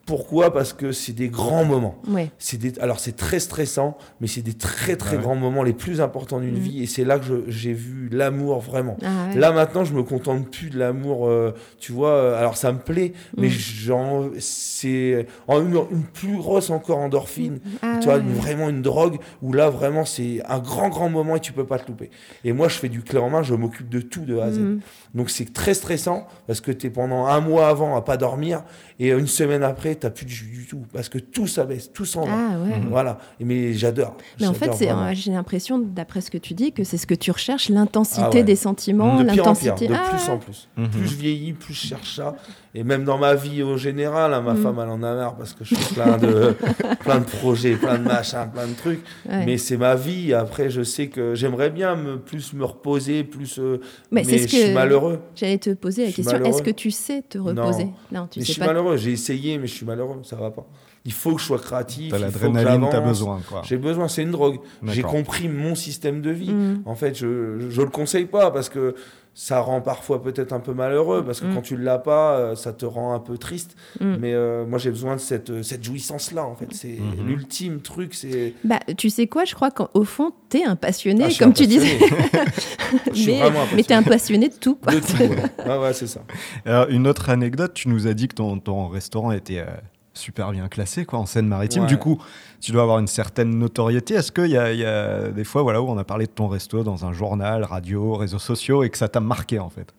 Pourquoi Parce que c'est des grands moments. Ouais. C'est des, alors c'est très stressant, mais c'est des très très grands moments les plus importants d'une Mm. vie. Et c'est là que je- j'ai vu l'amour vraiment. Ah, ouais. Là maintenant, je me contente plus de l'amour, euh, tu vois. euh, Alors ça me plaît, mais Mm. j'en, c'est en une, une plus grosse encore endorphine. Ah, tu vois, vraiment une drogue où là vraiment c'est un grand grand moment et tu peux pas te louper. Et moi, je fais du clé en main, je m'occupe de tout de A à Z. Mm. Donc c'est très stressant parce que tu es pendant un mois avant à pas dormir et une semaine après, tu plus de jus du tout parce que tout s'abaisse, tout s'en va. Ah ouais. Voilà. Mais j'adore. Mais en fait, j'ai l'impression, d'après ce que tu dis, que c'est ce que tu recherches, l'intensité Ah ouais. des sentiments, de l'intensité. de Ah, plus en plus. Mhm. Plus je vieillis, plus je cherche ça. Et même dans ma vie au général, hein, ma Mm. femme elle en a marre parce que je fais plein de, plein de projets, plein de machins, plein de trucs. Ouais. Mais c'est ma vie. Après, je sais que j'aimerais bien me, plus me reposer, plus. euh, Mais mais je suis que- malheureux. J'allais te poser la question est-ce que tu sais te reposer Non, tu mais je suis pas. malheureux. J'ai essayé, mais je suis malheureux. Ça va pas. Il faut que je sois créatif. T'as l'adrénaline, t'as besoin. J'ai besoin, c'est une drogue. J'ai compris mon système de vie. Mm. En fait, je, je, je le conseille pas parce que ça rend parfois peut-être un peu malheureux parce que Mm. quand tu l'as pas, euh, ça te rend un peu triste. Mm. Mais euh, moi, j'ai besoin de cette, euh, cette jouissance-là, en fait. C'est Mhm. l'ultime truc. C'est. Bah, tu sais quoi, je crois qu'au fond, t'es un passionné, Ah, comme un tu disais. passionné. Je suis mais vraiment un mais t'es un passionné de tout. quoi. De tout, ouais. Ouais, c'est ça. Alors, une autre anecdote, tu nous as dit que ton, ton restaurant était euh, super bien classé quoi, en Seine-Maritime. Ouais. Du coup, tu dois avoir une certaine notoriété. Est-ce qu'il y, y a des fois voilà, où on a parlé de ton resto dans un journal, radio, réseaux sociaux et que ça t'a marqué en fait?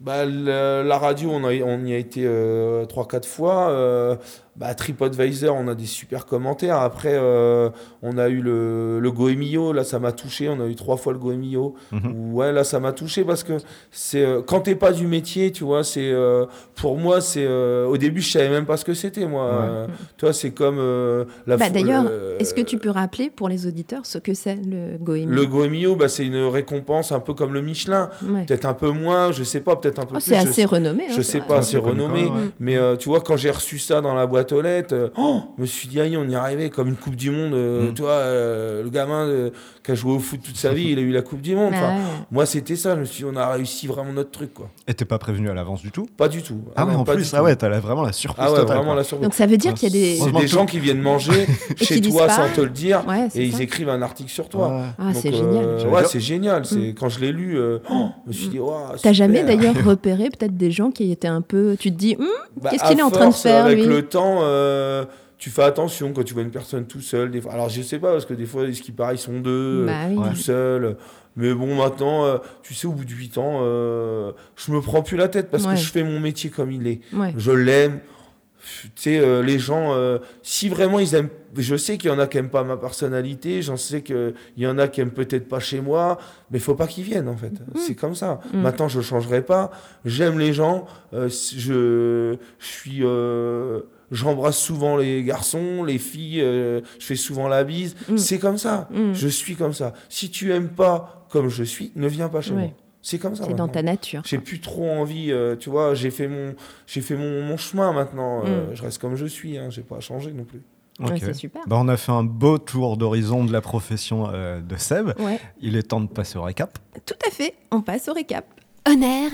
Bah, le- la radio, on, a, on y a été euh, 3-4 fois. Euh, bah, TripAdvisor, on a des super commentaires. Après, euh, on a eu le, le Goemio, là, ça m'a touché. On a eu trois fois le Goemio. Mhm. Ouais, là, ça m'a touché parce que c'est euh, quand t'es pas du métier, tu vois, c'est euh, pour moi, c'est euh, au début, je savais même pas ce que c'était, moi. Ouais. Vois, c'est comme euh, la. Bah, D'ailleurs, le- est-ce que tu peux rappeler pour les auditeurs ce que c'est le Goemio? Le Goemio, bah, c'est une récompense un peu comme le Michelin. Ouais. Peut-être un peu moins, je sais pas, peut-être un peu Oh, plus. C'est je assez renommé. hein, je sais pas, Ouais, c'est renommé. ouais. Mais euh, tu vois, quand j'ai reçu ça dans la boîte aux lettres, euh, oh, je me suis dit, aïe, on y arrivait comme une Coupe du Monde. euh, Mm. Tu vois, euh, le gamin euh, qui a joué au foot toute sa vie, il a eu la Coupe du Monde. Bah Enfin, ouais. Moi, c'était ça. Je me suis dit, on a réussi vraiment notre truc, quoi. Et t'es pas prévenu à l'avance du tout? Pas du tout. Ah, ouais, en plus, ah ouais, t'as la- vraiment la surprise Ah ouais, totale, vraiment la surprise. Donc ça veut dire qu'il y a des. C'est des gens qui viennent manger chez toi pas. sans te le dire Ouais, et ils ça. écrivent un article sur toi. Ouais. Ah, Donc, c'est euh, génial. Ouais, c'est génial. C'est Mm. quand je l'ai lu, euh, oh, je me suis dit, waouh. T'as jamais d'ailleurs repéré peut-être des gens qui étaient un peu. Tu te dis, Hum, Bah, Qu'est-ce qu'il est en train de faire, Avec lui? le temps, euh, tu fais attention quand tu vois une personne tout seul. Des fois. Alors, je sais pas, parce que des fois, ce qui paraît, ils sont deux, bah oui. ouais. tout seuls. Mais bon, maintenant, euh, tu sais, au bout de 8 ans, euh, je me prends plus la tête parce Ouais. que je fais mon métier comme il est. Ouais. Je l'aime. Tu sais, euh, les gens, euh, si vraiment ils aiment, je sais qu'il y en a qui aiment pas ma personnalité, j'en sais qu'il y en a qui aiment peut-être pas chez moi, mais faut pas qu'ils viennent en fait. C'est comme ça. Mm. Maintenant, je changerai pas. J'aime les gens. euh, je, je suis, euh, j'embrasse souvent les garçons, les filles. euh, je fais souvent la bise. Mm. C'est comme ça. Mm. Je suis comme ça. Si tu aimes pas comme je suis, ne viens pas chez Ouais. moi. C'est comme ça. C'est dans ta nature. J'ai plus trop envie, euh, tu vois, j'ai fait mon, j'ai fait mon, mon chemin maintenant. euh, Mm. je reste comme je suis, hein, j'ai pas changé non plus. Ok. Ouais, c'est super. Bah, on a fait un beau tour d'horizon de la profession euh, de Seb. Ouais, Il est temps de passer au récap. tout à fait. On passe au récap. Honneur.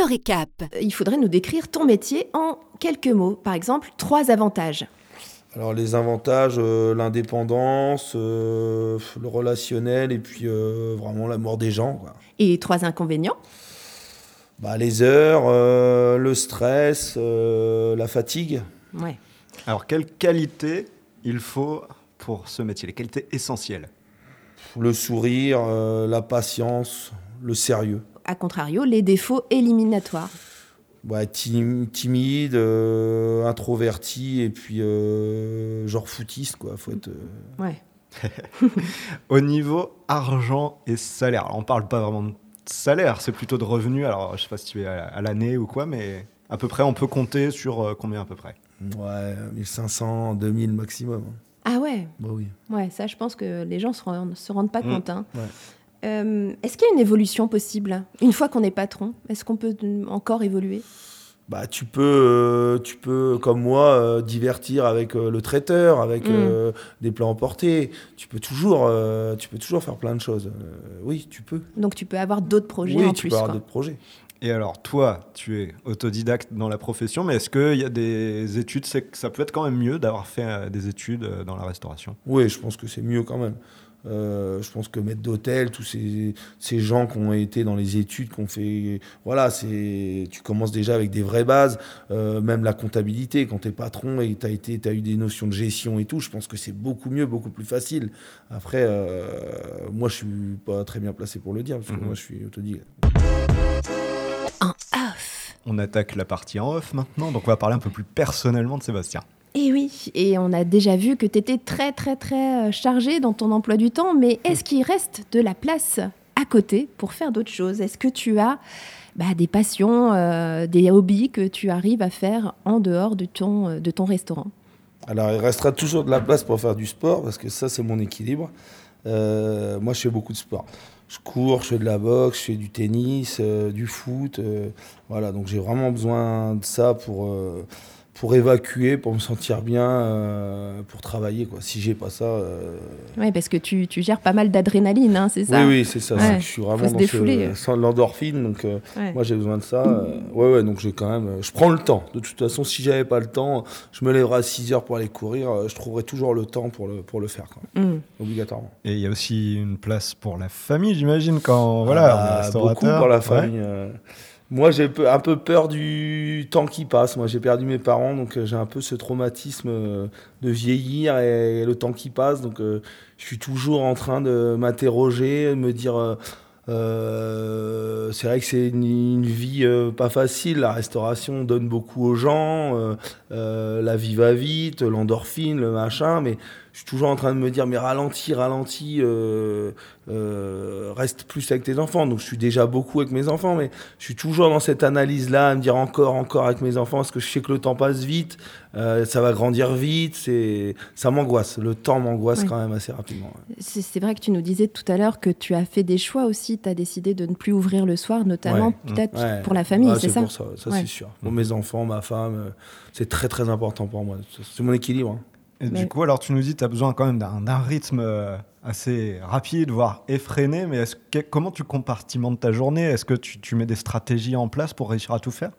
Le récap. Il faudrait nous décrire ton métier en quelques mots. Par exemple, trois avantages. Alors les avantages, euh, l'indépendance, euh, le relationnel et puis euh, vraiment l'amour des gens. Quoi. Et trois inconvénients? Bah, les heures, euh, le stress, euh, la fatigue. Ouais. Alors, quelle qualité il faut pour ce métier? Les qualités essentielles? Le sourire, euh, la patience, le sérieux. A contrario, les défauts éliminatoires. Ouais, tim- timide, euh, introverti et puis euh, genre footiste quoi. Faut être. euh, Ouais. Au niveau argent et salaire, alors on parle pas vraiment de salaire, c'est plutôt de revenus. Alors, je sais pas si tu es à, à l'année ou quoi, mais à peu près, on peut compter sur euh, combien à peu près? Ouais, 1500, 2000 maximum. Ah ouais, Bah oui. ouais, ça je pense que les gens se rendent, se rendent pas Mm. compte. hein. Ouais. Euh, Est-ce qu'il y a une évolution possible Une fois qu'on est patron, est-ce qu'on peut encore évoluer? Bah, tu peux, euh, tu peux, comme moi, euh, divertir avec euh, le traiteur, avec Mm. euh, des plats emportés. Tu peux toujours, euh, tu peux toujours faire plein de choses. Euh, oui, tu peux. Donc tu peux avoir d'autres projets oui, en tu plus. peux avoir d'autres projets. Et alors, toi, tu es autodidacte dans la profession, mais est-ce qu'il y a des études? C'est ça peut être quand même mieux d'avoir fait euh, des études dans la restauration. Oui, je pense que c'est mieux quand même. Euh, je pense que maître d'hôtel, tous ces, ces gens qui ont été dans les études, qui ont fait. Voilà, c'est, tu commences déjà avec des vraies bases. Euh, même la comptabilité, quand tu es patron et tu as, as eu des notions de gestion et tout, je pense que c'est beaucoup mieux, beaucoup plus facile. Après, euh, moi, je suis pas très bien placé pour le dire, parce que Mhm. moi, je suis autodidacte. En off. On attaque la partie en off maintenant, donc on va parler un peu plus personnellement de Sébastien. Et on a déjà vu que tu étais très très très euh, chargé dans ton emploi du temps, mais est-ce qu'il reste de la place à côté pour faire d'autres choses? Est-ce que tu as bah, des passions, euh, des hobbies que tu arrives à faire en dehors de ton, euh, de ton restaurant? Alors, il restera toujours de la place pour faire du sport, parce que ça, c'est mon équilibre. Moi, je fais beaucoup de sport. Je cours, je fais de la boxe, je fais du tennis, du foot. voilà, donc j'ai vraiment besoin de ça pour, pour évacuer, pour me sentir bien, euh, pour travailler. Quoi. Si j'ai pas ça. euh, Ouais, parce que tu, tu gères pas mal d'adrénaline, hein, c'est ça Oui, oui, c'est ça. Ouais. je suis vraiment dans ce, sans l'endorphine, donc euh, Ouais. moi j'ai besoin de ça. euh, ouais, ouais, donc j'ai quand même. euh, je prends le temps. De toute façon, si j'avais pas le temps, je me lèverais à 6 heures pour aller courir. euh, je trouverais toujours le temps pour le, pour le faire, quoi, Mm. obligatoirement. Et il y a aussi une place pour la famille, j'imagine, quand Ah voilà, on est bah, restaurateur. beaucoup pour la Ouais. famille. euh. Moi, j'ai un peu peur du temps qui passe. Moi, j'ai perdu mes parents, donc euh, j'ai un peu ce traumatisme euh, de vieillir et, le temps qui passe. Donc, euh, je suis toujours en train de m'interroger, de me dire. c'est vrai que c'est une, vie pas facile. La restauration donne beaucoup aux gens. la vie va vite, l'endorphine, le machin. Mais je suis toujours en train de me dire mais ralentis, ralentis. euh, euh, reste plus avec tes enfants. Donc je suis déjà beaucoup avec mes enfants, mais je suis toujours dans cette analyse-là, à me dire encore, encore avec mes enfants, parce que je sais que le temps passe vite, euh, ça va grandir vite, c'est, ça m'angoisse. Le temps m'angoisse Ouais. quand même assez rapidement. ouais. C'est vrai que tu nous disais tout à l'heure que tu as fait des choix aussi. Tu as décidé de ne plus ouvrir le soir, notamment Ouais. peut-être pour la famille, c'est ça pour ça, ça c'est sûr. Pour mes enfants, ma femme, c'est très très important pour moi. C'est mon équilibre. hein. Et Mais- du coup, alors tu nous dis, tu as besoin quand même d'un d'un rythme euh, assez rapide, voire effréné, mais est-ce que, comment tu compartimentes ta journée? Est-ce que tu, tu mets des stratégies en place pour réussir à tout faire?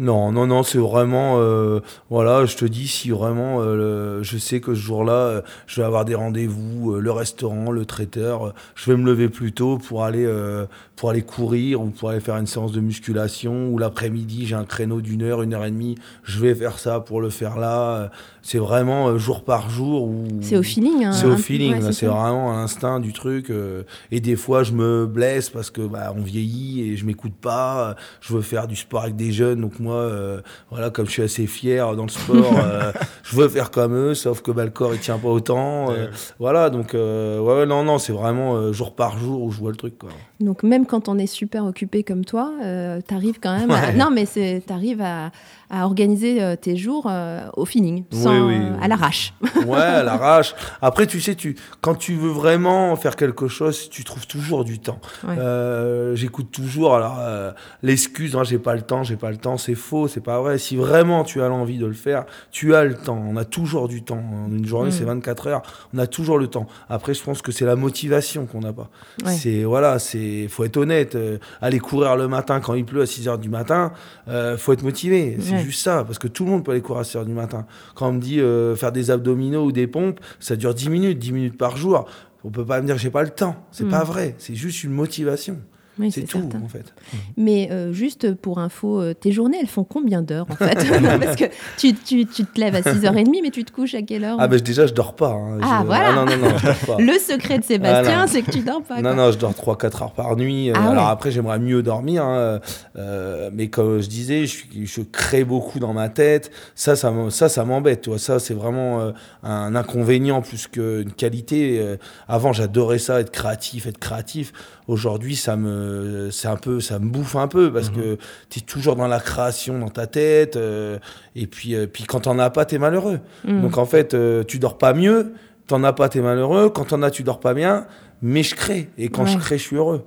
Non, non, non, c'est vraiment, euh, voilà, je te dis, si vraiment, euh, le- je sais que ce jour-là, euh, je vais avoir des rendez-vous, euh, le restaurant, le traiteur, euh, je vais me lever plus tôt pour aller, euh, pour aller courir ou pour aller faire une séance de musculation, ou l'après-midi, j'ai un créneau d'une heure, une heure et demie, je vais faire ça pour le faire là. euh, C'est vraiment euh, jour par jour. Ou... C'est au feeling. hein, C'est au un- feeling, ouais, c'est c'est ça. Vraiment un instinct du truc. euh, et des fois, je me blesse parce que bah, on vieillit et je m'écoute pas. euh, Je veux faire du sport avec des jeunes, donc moi, euh, voilà, comme je suis assez fier dans le sport, euh, je veux faire comme eux, sauf que bah, le corps il tient pas autant. euh, voilà, donc euh, ouais, non, non, c'est vraiment euh, jour par jour où je vois le truc. Quoi. Donc même quand on est super occupé comme toi, tu arrives quand même. À... Ouais. Non, mais tu arrives à, à organiser euh, tes jours euh, au feeling, sans, oui, euh, oui. à l'arrache. Ouais, à l'arrache. Après, tu sais, tu, quand tu veux vraiment faire quelque chose, tu trouves toujours du temps. Ouais. Euh, J'écoute toujours alors euh, l'excuse, hein, j'ai pas le temps, j'ai pas le temps, c'est faux, c'est pas vrai. Si vraiment tu as l'envie de le faire, tu as le temps. On a toujours du temps. Une journée, Mm. c'est 24 heures. On a toujours le temps. Après, je pense que c'est la motivation qu'on n'a pas. Ouais. C'est voilà, c'est faut être honnête. Euh, aller courir le matin quand il pleut à 6 heures du matin, euh, faut être motivé. C'est Ouais. juste ça, parce que tout le monde peut aller courir à 6 heures du matin. Quand on me dit euh, faire des abdominaux ou des pompes, ça dure 10 minutes, 10 minutes par jour. On peut pas me dire que j'ai pas le temps. C'est Mm. pas vrai. C'est juste une motivation. Oui, c'est tout certain. en fait. Mais euh, juste pour info, euh, tes journées, elles font combien d'heures en fait? Parce que tu, tu, tu te lèves à 6h30, mais tu te couches à quelle heure? Ah ben déjà je dors pas. hein. Ah, Je- voilà. non non non, je dors pas. Le secret de Sébastien, c'est que tu dors pas. Non, quoi. non, je dors 3-4 heures par nuit. Euh, Ah ouais. Alors après, j'aimerais mieux dormir. hein. Euh, mais comme je disais, je, je crée beaucoup dans ma tête. Ça, ça, ça, ça m'embête. Ça, c'est vraiment un inconvénient plus qu'une qualité. Avant, j'adorais ça, être créatif, être créatif. Aujourd'hui, ça me, c'est un peu, ça me bouffe un peu parce que tu es toujours dans la création dans ta tête. euh, et puis, euh, puis quand t'en as pas, t'es malheureux. Mm. Donc en fait, euh, tu dors pas mieux, t'en as pas, t'es malheureux. Quand t'en as, tu dors pas bien, mais je crée. Et quand je crée, je suis heureux.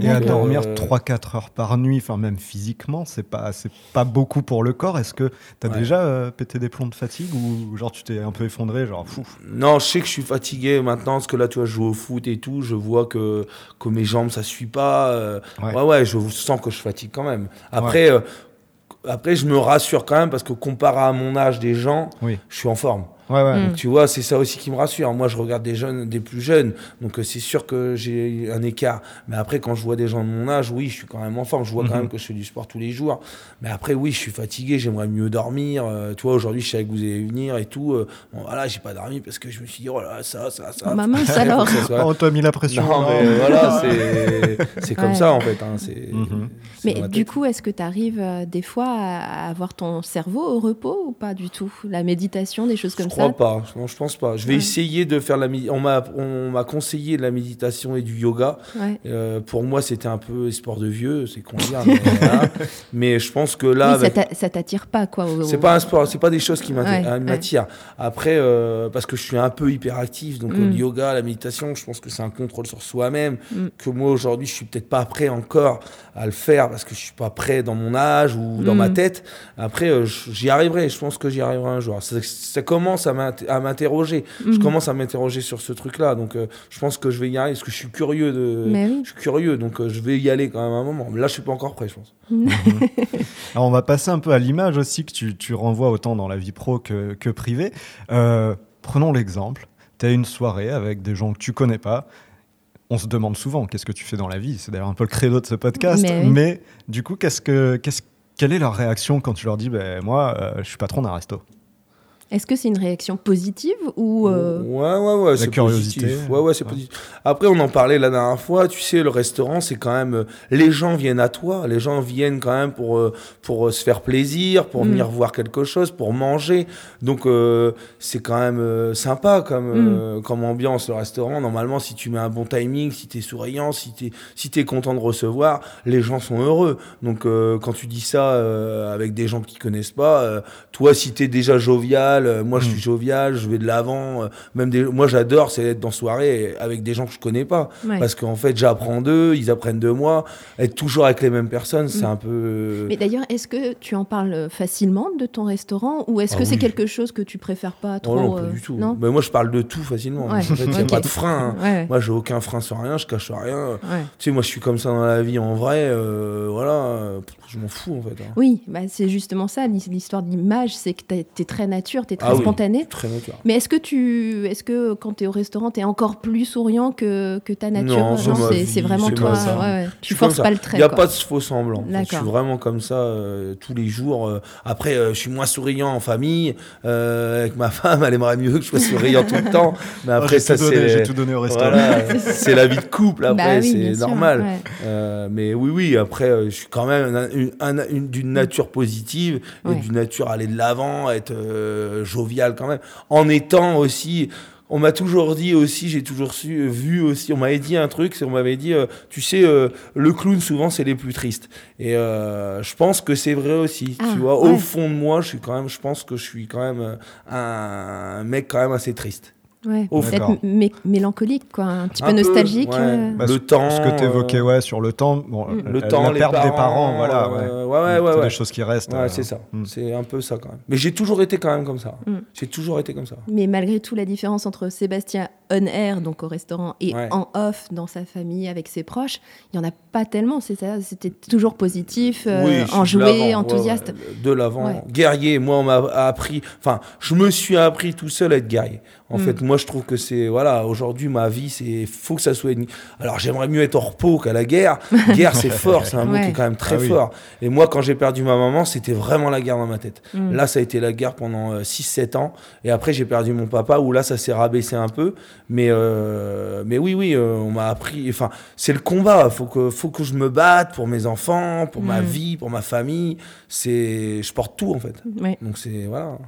Et à Donc, dormir euh, 3-4 heures par nuit, enfin même physiquement, c'est pas, c'est pas beaucoup pour le corps. Est-ce que tu as Ouais. déjà euh, pété des plombs de fatigue ou genre tu t'es un peu effondré, genre Non, je sais que je suis fatigué maintenant parce que là, tu vois, je joue au foot et tout. Je vois que, que mes jambes, ça suit pas. euh, Ouais. ouais. ouais, je sens que je fatigue quand même. Après, euh, après, je me rassure quand même parce que comparé à mon âge des gens, Oui. je suis en forme. Ouais, ouais. Mm. Donc, tu vois, c'est ça aussi qui me rassure. Moi, je regarde des jeunes, des plus jeunes, donc euh, c'est sûr que j'ai un écart. Mais après, quand je vois des gens de mon âge, oui, je suis quand même en forme. Je vois quand Mhm. même que je fais du sport tous les jours. Mais après, oui, je suis fatigué. J'aimerais mieux dormir. Euh, tu vois, aujourd'hui, je savais que vous allez venir et tout. Euh, bon, voilà, j'ai pas dormi parce que je me suis dit, oh là, ça, ça, ça. Oh, ma mince, Faut que alors. ça soit- Oh, t'as mis la pression. Non, mais voilà, c'est c'est comme Ouais. ça en fait. hein, c'est- c'est Mais du coup, est-ce que tu arrives euh, des fois à, avoir ton cerveau au repos ou pas du tout? La méditation, des choses comme je crois pas. Non, je pense pas. Je vais Ouais. essayer de faire la méditation. On m'a, on m'a conseillé de la méditation et du yoga. Ouais. Euh, pour moi, c'était un peu sport de vieux, c'est con à dire. Mais, voilà. Mais je pense que là, Oui, t'a- ça t'attire pas, quoi. au- c'est pas un sport, c'est pas des choses qui Ouais, euh, ouais. m'attirent. Après, euh, parce que je suis un peu hyperactif, donc Mm. le yoga, la méditation, je pense que c'est un contrôle sur soi-même. Mm. Que moi aujourd'hui, je suis peut-être pas prêt encore à le faire parce que je suis pas prêt dans mon âge ou dans Mm. ma tête. Après, euh, j'y arriverai. Je pense que j'y arriverai un jour. Ça, ça commence à m'int- à m'interroger. Je Mhm. commence à m'interroger sur ce truc-là, donc euh, je pense que je vais y arriver parce que je suis curieux de. Mais oui. Je suis curieux, donc euh, je vais y aller quand même à un moment. Mais là, je suis pas encore prêt, je pense. Alors on va passer un peu à l'image aussi que tu, tu renvoies autant dans la vie pro que, que privée. Euh, prenons l'exemple. Tu as une soirée avec des gens que tu connais pas. On se demande souvent qu'est-ce que tu fais dans la vie? C'est d'ailleurs un peu le credo de ce podcast. Mais oui. Mais du coup, qu'est-ce que, qu'est-ce, quelle est leur réaction quand tu leur dis ben, Moi, euh, je suis patron d'un resto? Est-ce que c'est une réaction positive ou euh, Ouais, ouais, ouais, c'est curiosité. positif. Ouais, ouais, c'est Ouais. positif. Après, on en parlait la dernière fois, tu sais, le restaurant, c'est quand même. euh, les gens viennent à toi, les gens viennent quand même pour, euh, pour euh, se faire plaisir, pour Mm. venir voir quelque chose, pour manger. Donc, euh, c'est quand même euh, sympa comme, euh, comme ambiance, le restaurant. Normalement, si tu mets un bon timing, si tu es souriant, si tu es, si t'es content de recevoir, les gens sont heureux. Donc, euh, quand tu dis ça euh, avec des gens qui connaissent pas, euh, toi, si tu es déjà jovial, euh, moi, je suis jovial, je vais de l'avant. euh, même des, moi, j'adore, c'est être dans soirée avec des gens que je connais pas. ouais. Parce qu'en fait, j'apprends d'eux, ils apprennent de moi. Être toujours avec les mêmes personnes, c'est Mm. un peu. Mais d'ailleurs, est-ce que tu en parles facilement de ton restaurant ou est-ce Ah que c'est quelque chose que tu préfères pas Oh trop non, pas euh, du tout. Non Mais moi, je parle de tout facilement. Ouais. En fait, il n'y a pas de frein. hein. Ouais, Moi, j'ai aucun frein sur rien, je cache rien. ouais. Tu sais, moi, je suis comme ça dans la vie en vrai. euh, voilà, euh, je m'en fous en fait. hein. Oui, bah, c'est justement ça, l'hi- l'histoire de l'image, c'est que tu es très nature, tu es très Ah oui. spontané. Très naturel. Mais est-ce que tu, est-ce que quand tu es au restaurant, tu es encore plus souriant que, que ta nature Non, c'est ma c'est vie, c'est vraiment c'est toi. ouais, ouais. Tu forces pas le trait. Il n'y a quoi. pas de faux semblant. en fait. Je suis vraiment comme ça euh, tous les jours. euh. après, euh, je suis moins souriant en famille. euh, avec ma femme, elle aimerait mieux que je sois souriant tout le temps. Mais Oh, après, j'ai ça, tout donné, c'est. j'ai tout donné au restaurant. Voilà, c'est la vie de couple Bah après, oui, c'est sûr, normal. ouais. Euh, mais oui, oui, après, euh, je suis quand même un- une- un- une- d'une nature positive et Ouais. d'une nature à aller de l'avant, être euh, jovial quand même, en étant aussi. On m'a toujours dit aussi, j'ai toujours su, vu aussi, on m'avait dit un truc, c'est on m'avait dit, euh, tu sais, euh, le clown souvent c'est les plus tristes. Et euh, je pense que c'est vrai aussi, Ah, tu vois. ouais. Au fond de moi, je suis quand même, je pense que je suis quand même un mec quand même assez triste. Ouais. Peut-être mélancolique, quoi, un petit Un peu peu, nostalgique. ouais. euh. Bah, le ce- temps, Ce que tu évoquais euh, ouais, sur le temps, bon, Mm. la- le la, temps, les perte parents, des parents, voilà. Ouais. euh, ouais, ouais, ouais, des choses qui restent. Ouais, euh, c'est ça. mm. C'est un peu ça quand même. Mais j'ai toujours été quand même comme ça. Mm. J'ai toujours été comme ça. Mais malgré tout, la différence entre Sébastien on air, donc au restaurant, et Ouais. en off, dans sa famille, avec ses proches, il n'y en a pas tellement. C'est ça, c'était toujours positif, euh, Oui, enjoué, enthousiaste. ouais, de l'avant. Ouais. Guerrier, moi, on m'a appris. Enfin, je me suis appris tout seul à être guerrier. En Mm. fait, moi, je trouve que c'est. Voilà, aujourd'hui, ma vie, c'est. faut que ça soit. Une... Alors, j'aimerais mieux être au repos qu'à la guerre. Guerre, c'est fort, c'est un mot Ouais. qui est quand même très Ah oui. fort. Et moi, quand j'ai perdu ma maman, c'était vraiment la guerre dans ma tête. Mm. Là, ça a été la guerre pendant 6-7 ans. Et après, j'ai perdu mon papa, où là, ça s'est rabaissé un peu. Mais, euh, mais oui, oui, euh, on m'a appris. Enfin, c'est le combat. Faut que, faut que je me batte pour mes enfants, pour ma Mm. vie, pour ma famille. C'est, je porte tout, en fait. Ouais. Donc, c'est. Voilà.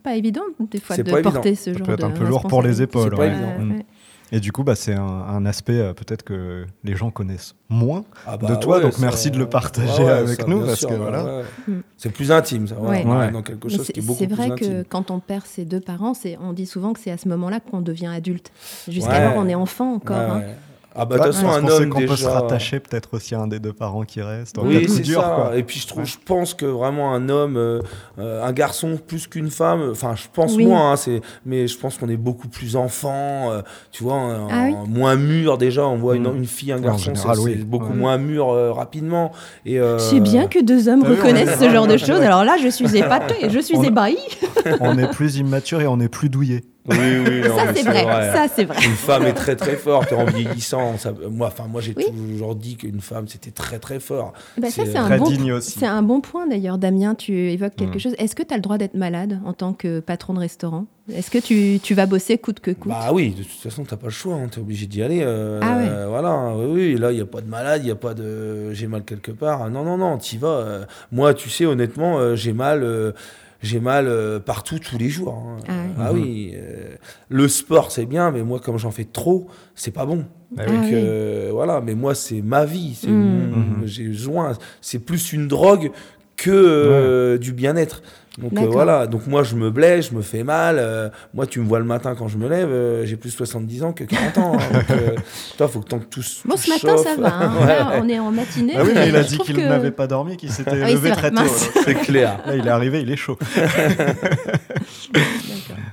C'est pas évident, des fois, de évident. porter ce Ça genre peut être de un peu lourd pour les épaules. C'est pas ouais. évident. Ouais. Et du coup, bah, c'est un, un aspect euh, peut-être que les gens connaissent moins. Ah De toi, donc ça- merci de le partager avec ça, nous, parce sûr, que voilà. ouais. Mm. C'est plus intime, ça. dans quelque chose c'est qui est beaucoup c'est plus vrai que quand on perd ses deux parents, c'est- on dit souvent que c'est à ce moment-là qu'on devient adulte. Ouais. Jusqu'alors, on est enfant encore. Ouais, hein. Ah bah de toute façon, un homme qu'on peut se rattacher peut-être aussi à un des deux parents qui reste. Oui, c'est dur, ça. quoi. Et puis je trouve, Ouais. je pense que vraiment un homme, euh, euh, un garçon plus qu'une femme. Enfin, je pense Oui. moins. hein, c'est, mais je pense qu'on est beaucoup plus enfant. euh, tu vois, Ah oui. moins mûr déjà. On voit une, Mm. une fille, un garçon, c'est, oui. beaucoup Ouais. moins mûr euh, rapidement. Et euh, C'est bien que deux hommes Ah reconnaissent ce genre de choses. Alors là, je suis épatée, je suis On- ébahie. on est plus immature et on est plus douillet. Oui, oui, non, Ça, mais c'est vrai. Ça, c'est vrai. Une femme est très très forte en vieillissant. ça- moi, enfin, moi, j'ai Oui. toujours dit qu'une femme c'était très très fort. Bah, C'est Très bon, digne aussi. c'est un bon point d'ailleurs, Damien. Tu évoques quelque Mm. chose. Est-ce que tu as le droit d'être malade en tant que patron de restaurant? Est-ce que tu, tu vas bosser coûte que coûte? Bah oui, de toute façon, t'as pas le choix, tu es obligé d'y aller. euh, Ah ouais. euh, voilà, oui, oui, là, il n'y a pas de malade, il n'y a pas de j'ai mal quelque part. Non, non, non, t'y vas. euh. moi, tu sais, honnêtement, euh, j'ai mal. J'ai mal euh, partout tous les jours. hein. Ah ouais. Ah oui, euh, le sport c'est bien, mais moi comme j'en fais trop, c'est pas bon. Bah Ah Donc oui. euh, voilà, mais moi c'est ma vie, c'est Mm. mon- Mhm. j'ai besoin, c'est plus une drogue que euh, du bien-être. Donc euh, voilà, donc moi je me blesse, je me fais mal. euh, moi tu me vois le matin quand je me lève, euh, j'ai plus 70 ans que 40 ans. hein. donc euh, toi faut que tant que tout Bon, ce matin, ça va. hein. Ouais, Là, on est en matinée. Ah oui, mais il a je dit trouve qu'il que- n'avait pas dormi, qu'il s'était Ah levé très tôt. c'est clair. Là, il est arrivé, il est chaud.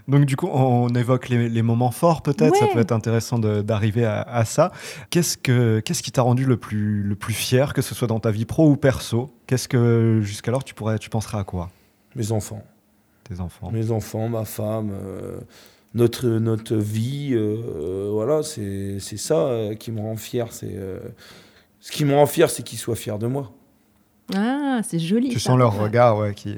Donc du coup, on évoque les, les moments forts peut-être, ça peut être intéressant d'arriver à, à ça. Qu'est-ce, que, qu'est-ce qui t'a rendu le plus, le plus fier, que ce soit dans ta vie pro ou perso? Qu'est-ce que jusqu'alors tu, pourrais, tu penserais à quoi? Mes enfants. Tes enfants Mes enfants, ma femme, euh, notre, notre vie, euh, euh, voilà, c'est c'est ça euh, qui me rend fier. C'est euh, ce qui me rend fier, c'est qu'ils soient fiers de moi. Ah, c'est joli. Tu ça. sens leur Ouais. regard, ouais, qui...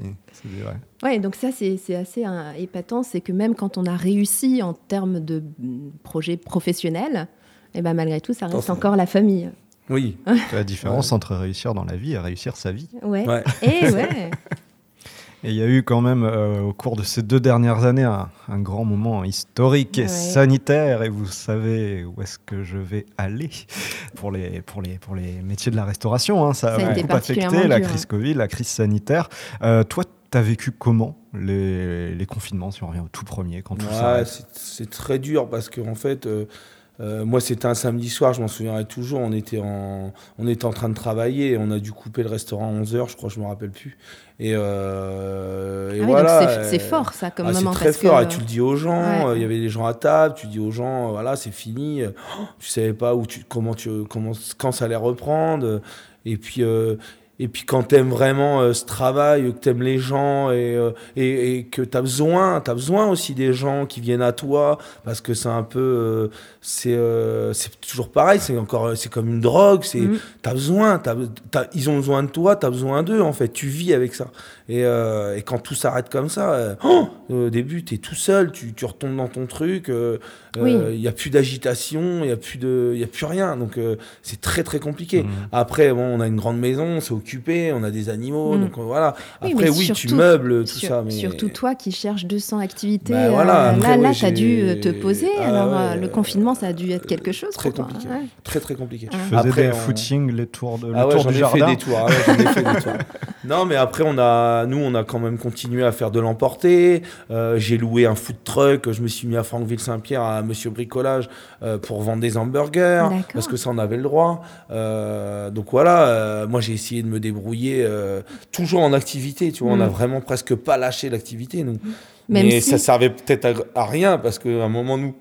vrai. Ouais, donc ça, c'est c'est assez hein, épatant. C'est que même quand on a réussi en termes de mm, projet professionnel, eh ben, malgré tout, ça reste Enfin. encore la famille. Oui. C'est la différence entre réussir dans la vie et réussir sa vie. Ouais. Ouais. Et ouais. Et il y a eu quand même, euh, au cours de ces deux dernières années, un, un grand moment historique et Ouais. sanitaire. Et vous savez où est-ce que je vais aller pour les, pour les, pour les métiers de la restauration. hein. Ça, Ça a beaucoup affecté, la dur, crise hein. Covid, la crise sanitaire. Euh, toi, tu as vécu comment les, les confinements, si on revient au tout premier, quand tout Ouais, c'est- c'est très dur parce qu'en fait, euh, euh, moi c'était un samedi soir, je m'en souviendrai toujours. On était, en, on était en train de travailler, on a dû couper le restaurant à 11h, je crois, je me rappelle plus. Et, euh, et Ah oui, voilà. c'est- fort, ça, comme ah, moment. C'est très parce fort, que- et tu le dis aux gens, Ouais. euh, il y avait des gens à table, tu dis aux gens, voilà, c'est fini, oh, tu savais pas où tu, comment tu, comment, quand ça allait reprendre, et puis, euh, et puis quand t'aimes vraiment euh, ce travail, que t'aimes les gens, et, euh, et, et que t'as besoin, t'as besoin aussi des gens qui viennent à toi, parce que c'est un peu, euh, c'est c'est toujours pareil, c'est encore, c'est comme une drogue, c'est, Mm. T'as besoin, t'as- t'as- ils ont besoin de toi, t'as besoin d'eux en fait. Tu vis avec ça. Et, euh, et quand tout s'arrête comme ça, euh, oh, au début t'es tout seul, tu, tu retombes dans ton truc. Il euh, Oui. il y a plus d'agitation, il y a plus de, il y a plus rien. Donc euh, c'est très très compliqué. Mhm. Après bon, on a une grande maison, c'est occupé, on a des animaux, Mm. donc euh, voilà. Oui, Après mais oui, tu meubles tout Sur- ça, mais Surtout toi qui cherches 200 activités. Bah euh, voilà, après, là, là ouais, tu as dû euh, te poser. Ah alors, ouais, euh, le euh, confinement, ça a dû être quelque chose très compliqué. Ouais. très très compliqué. Ah. Tu faisais Après, des on- footings, les tours, de, le Ah ouais, tour j'en du ai jardin fait des tours. ah ouais, j'en ai fait des tours. Non, mais après, on a, nous, on a quand même continué à faire de l'emporter. Euh, J'ai loué un food truck. Je me suis mis à Franqueville-Saint-Pierre à Monsieur Bricolage euh, pour vendre des hamburgers parce que ça, on avait le droit. Euh, donc voilà, moi, j'ai essayé de me débrouiller toujours en activité. Tu vois, on a vraiment presque pas lâché l'activité. nous. Même mais si- ça servait peut-être à, à rien parce qu'à un moment, nous,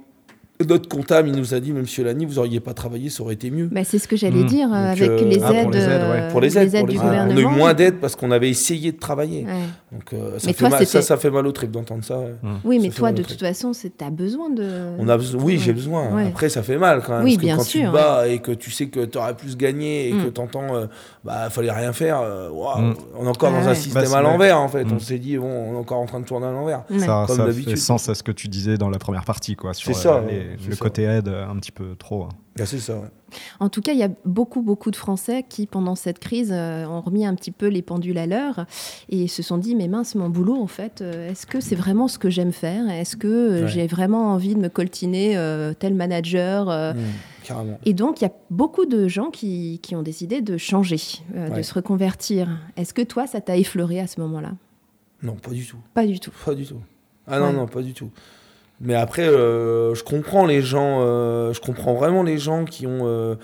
notre comptable, il nous a dit, mais Monsieur Lani, vous auriez pas travaillé, ça aurait été mieux. Bah, c'est ce que j'allais dire euh, Donc, avec euh, les ah, aides, pour les aides, ouais. euh, Pour les aides, pour du les aides. gouvernement. on a eu moins d'aides parce qu'on avait essayé de travailler. Ouais. Donc euh, ça, fait toi, mal, ça, ça fait mal au trip d'entendre ça. ouais. Oui, Ça mais toi, de toute façon, tu as besoin de. On a besoin, oui, j'ai besoin. Ouais. Après, ça fait mal quand même. Oui, parce que bien quand sûr, tu te bats et que tu sais que tu aurais plus gagné et Mm. que tu entends, bah, fallait rien faire, euh, waouh, Mm. on est encore Ah dans un système Bah, à l'envers en fait. On s'est dit, bon, on est encore en train de tourner à l'envers. Ça, fait sens à ce que tu disais dans la première partie, quoi, C'est ça, le ça. côté aide un petit peu trop. hein. Bah, c'est ça. ouais. En tout cas, il y a beaucoup, beaucoup de Français qui, pendant cette crise, euh, ont remis un petit peu les pendules à l'heure et se sont dit, mais mince, mon boulot, en fait, euh, est-ce que c'est vraiment ce que j'aime faire? Est-ce que euh, Ouais. j'ai vraiment envie de me coltiner euh, tel manager euh, Mm, carrément. Et donc, il y a beaucoup de gens qui, qui ont décidé de changer, euh, de se reconvertir. Est-ce que toi, ça t'a effleuré à ce moment-là? Non, pas du tout. Pas du tout. Pas du tout. Ah non, Ouais. non, pas du tout. Mais après, euh, je comprends les gens, euh, je comprends vraiment les gens qui ont, euh,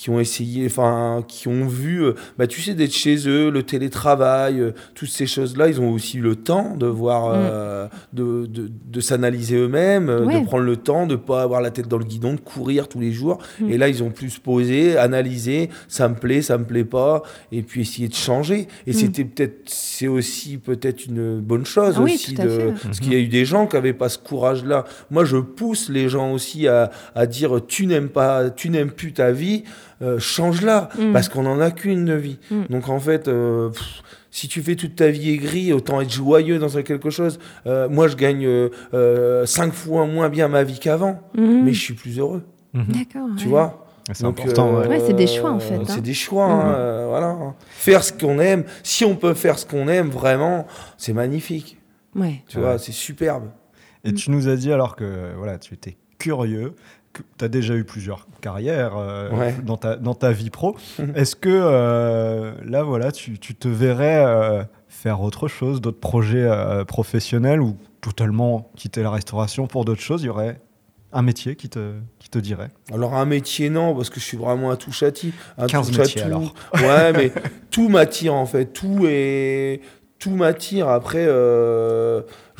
qui ont essayé, enfin, qui ont vu, euh, bah, tu sais, d'être chez eux, le télétravail, euh, toutes ces choses-là, ils ont aussi le temps de voir, euh, de, de, de s'analyser eux-mêmes, Mm. Ouais. de prendre le temps, de pas avoir la tête dans le guidon, de courir tous les jours. Mm. Et là, ils ont pu se poser, analyser, ça me plaît, ça me plaît pas, et puis essayer de changer. Et Mm. c'était peut-être, c'est aussi peut-être une bonne chose Ah oui, aussi à de, fait. parce qu'il y a eu des gens qui n'avaient pas ce courage-là. Moi, je pousse les gens aussi à, à dire tu n'aimes pas, tu n'aimes plus ta vie, euh, change-la, Mm. parce qu'on n'en a qu'une de vie. Mm. Donc en fait, euh, pff, si tu fais toute ta vie aigrie, autant être joyeux dans quelque chose. Euh, moi, je gagne euh, euh, cinq fois moins bien ma vie qu'avant, Mhm. mais je suis plus heureux. D'accord. Tu ouais. vois C'est important. euh, ouais. C'est des choix, en fait, hein. C'est des choix, hein, Mhm. euh, voilà. Faire ce qu'on aime, si on peut faire ce qu'on aime, vraiment, c'est magnifique. Ouais. Tu Ouais. vois, c'est superbe. Et tu nous as dit alors que voilà, tu étais curieux, tu as déjà eu plusieurs carrières euh, Ouais. dans, ta, dans ta vie pro. Est-ce que euh, là, voilà, tu, tu te verrais euh, faire autre chose, d'autres projets professionnels ou totalement quitter la restauration pour d'autres choses? Il y aurait un métier qui te, qui te dirait? Alors un métier non parce que je suis vraiment un à tout. Un 15 touche métiers, tout. alors. Ouais mais tout m'attire en fait, tout est tout m'attire. Après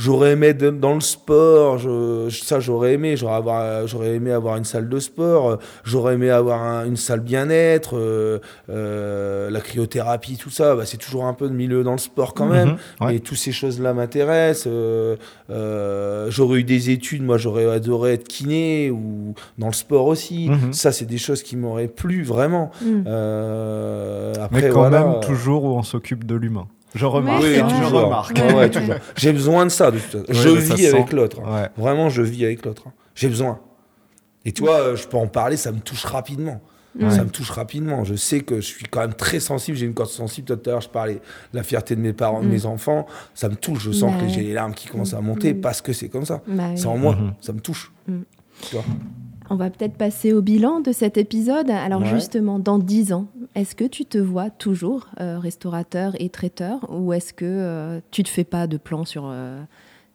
j'aurais aimé être dans le sport, je, ça j'aurais aimé, j'aurais avoir j'aurais aimé avoir une salle de sport, euh, j'aurais aimé avoir un- une salle bien-être, euh, euh, la cryothérapie tout ça, bah, c'est toujours un peu de milieu dans le sport quand même. Mhm, ouais. Et toutes ces choses-là m'intéressent. Euh, euh, j'aurais eu des études, moi j'aurais adoré être kiné ou dans le sport aussi. Mhm. Ça, c'est des choses qui m'auraient plu vraiment. Mm. Euh, Mais quand voilà. même, toujours où on s'occupe de l'humain. Je remarque. Oui, je toujours. remarque. Ouais, ouais, Ouais. toujours. J'ai besoin de ça. De toute façon. Ouais, je vis avec l'autre. Ouais. Vraiment, je vis avec l'autre. hein. J'ai besoin. Et tu vois, euh, je peux en parler, ça me touche rapidement. Ouais. Ça me touche rapidement. Je sais que je suis quand même très sensible. J'ai une corde sensible. Tout à l'heure, je parlais de la fierté de mes parents, de Mm. mes enfants. Ça me touche. Je sens que j'ai les larmes qui commencent à monter Mm. parce que c'est comme ça. Bah oui. C'est en moi. Mhm. Ça me touche. Mm. Tu vois. On va peut-être passer au bilan de cet épisode. Alors Ouais. justement, dans 10 ans, est-ce que tu te vois toujours euh, restaurateur et traiteur ou est-ce que euh, tu te fais pas de plan sur...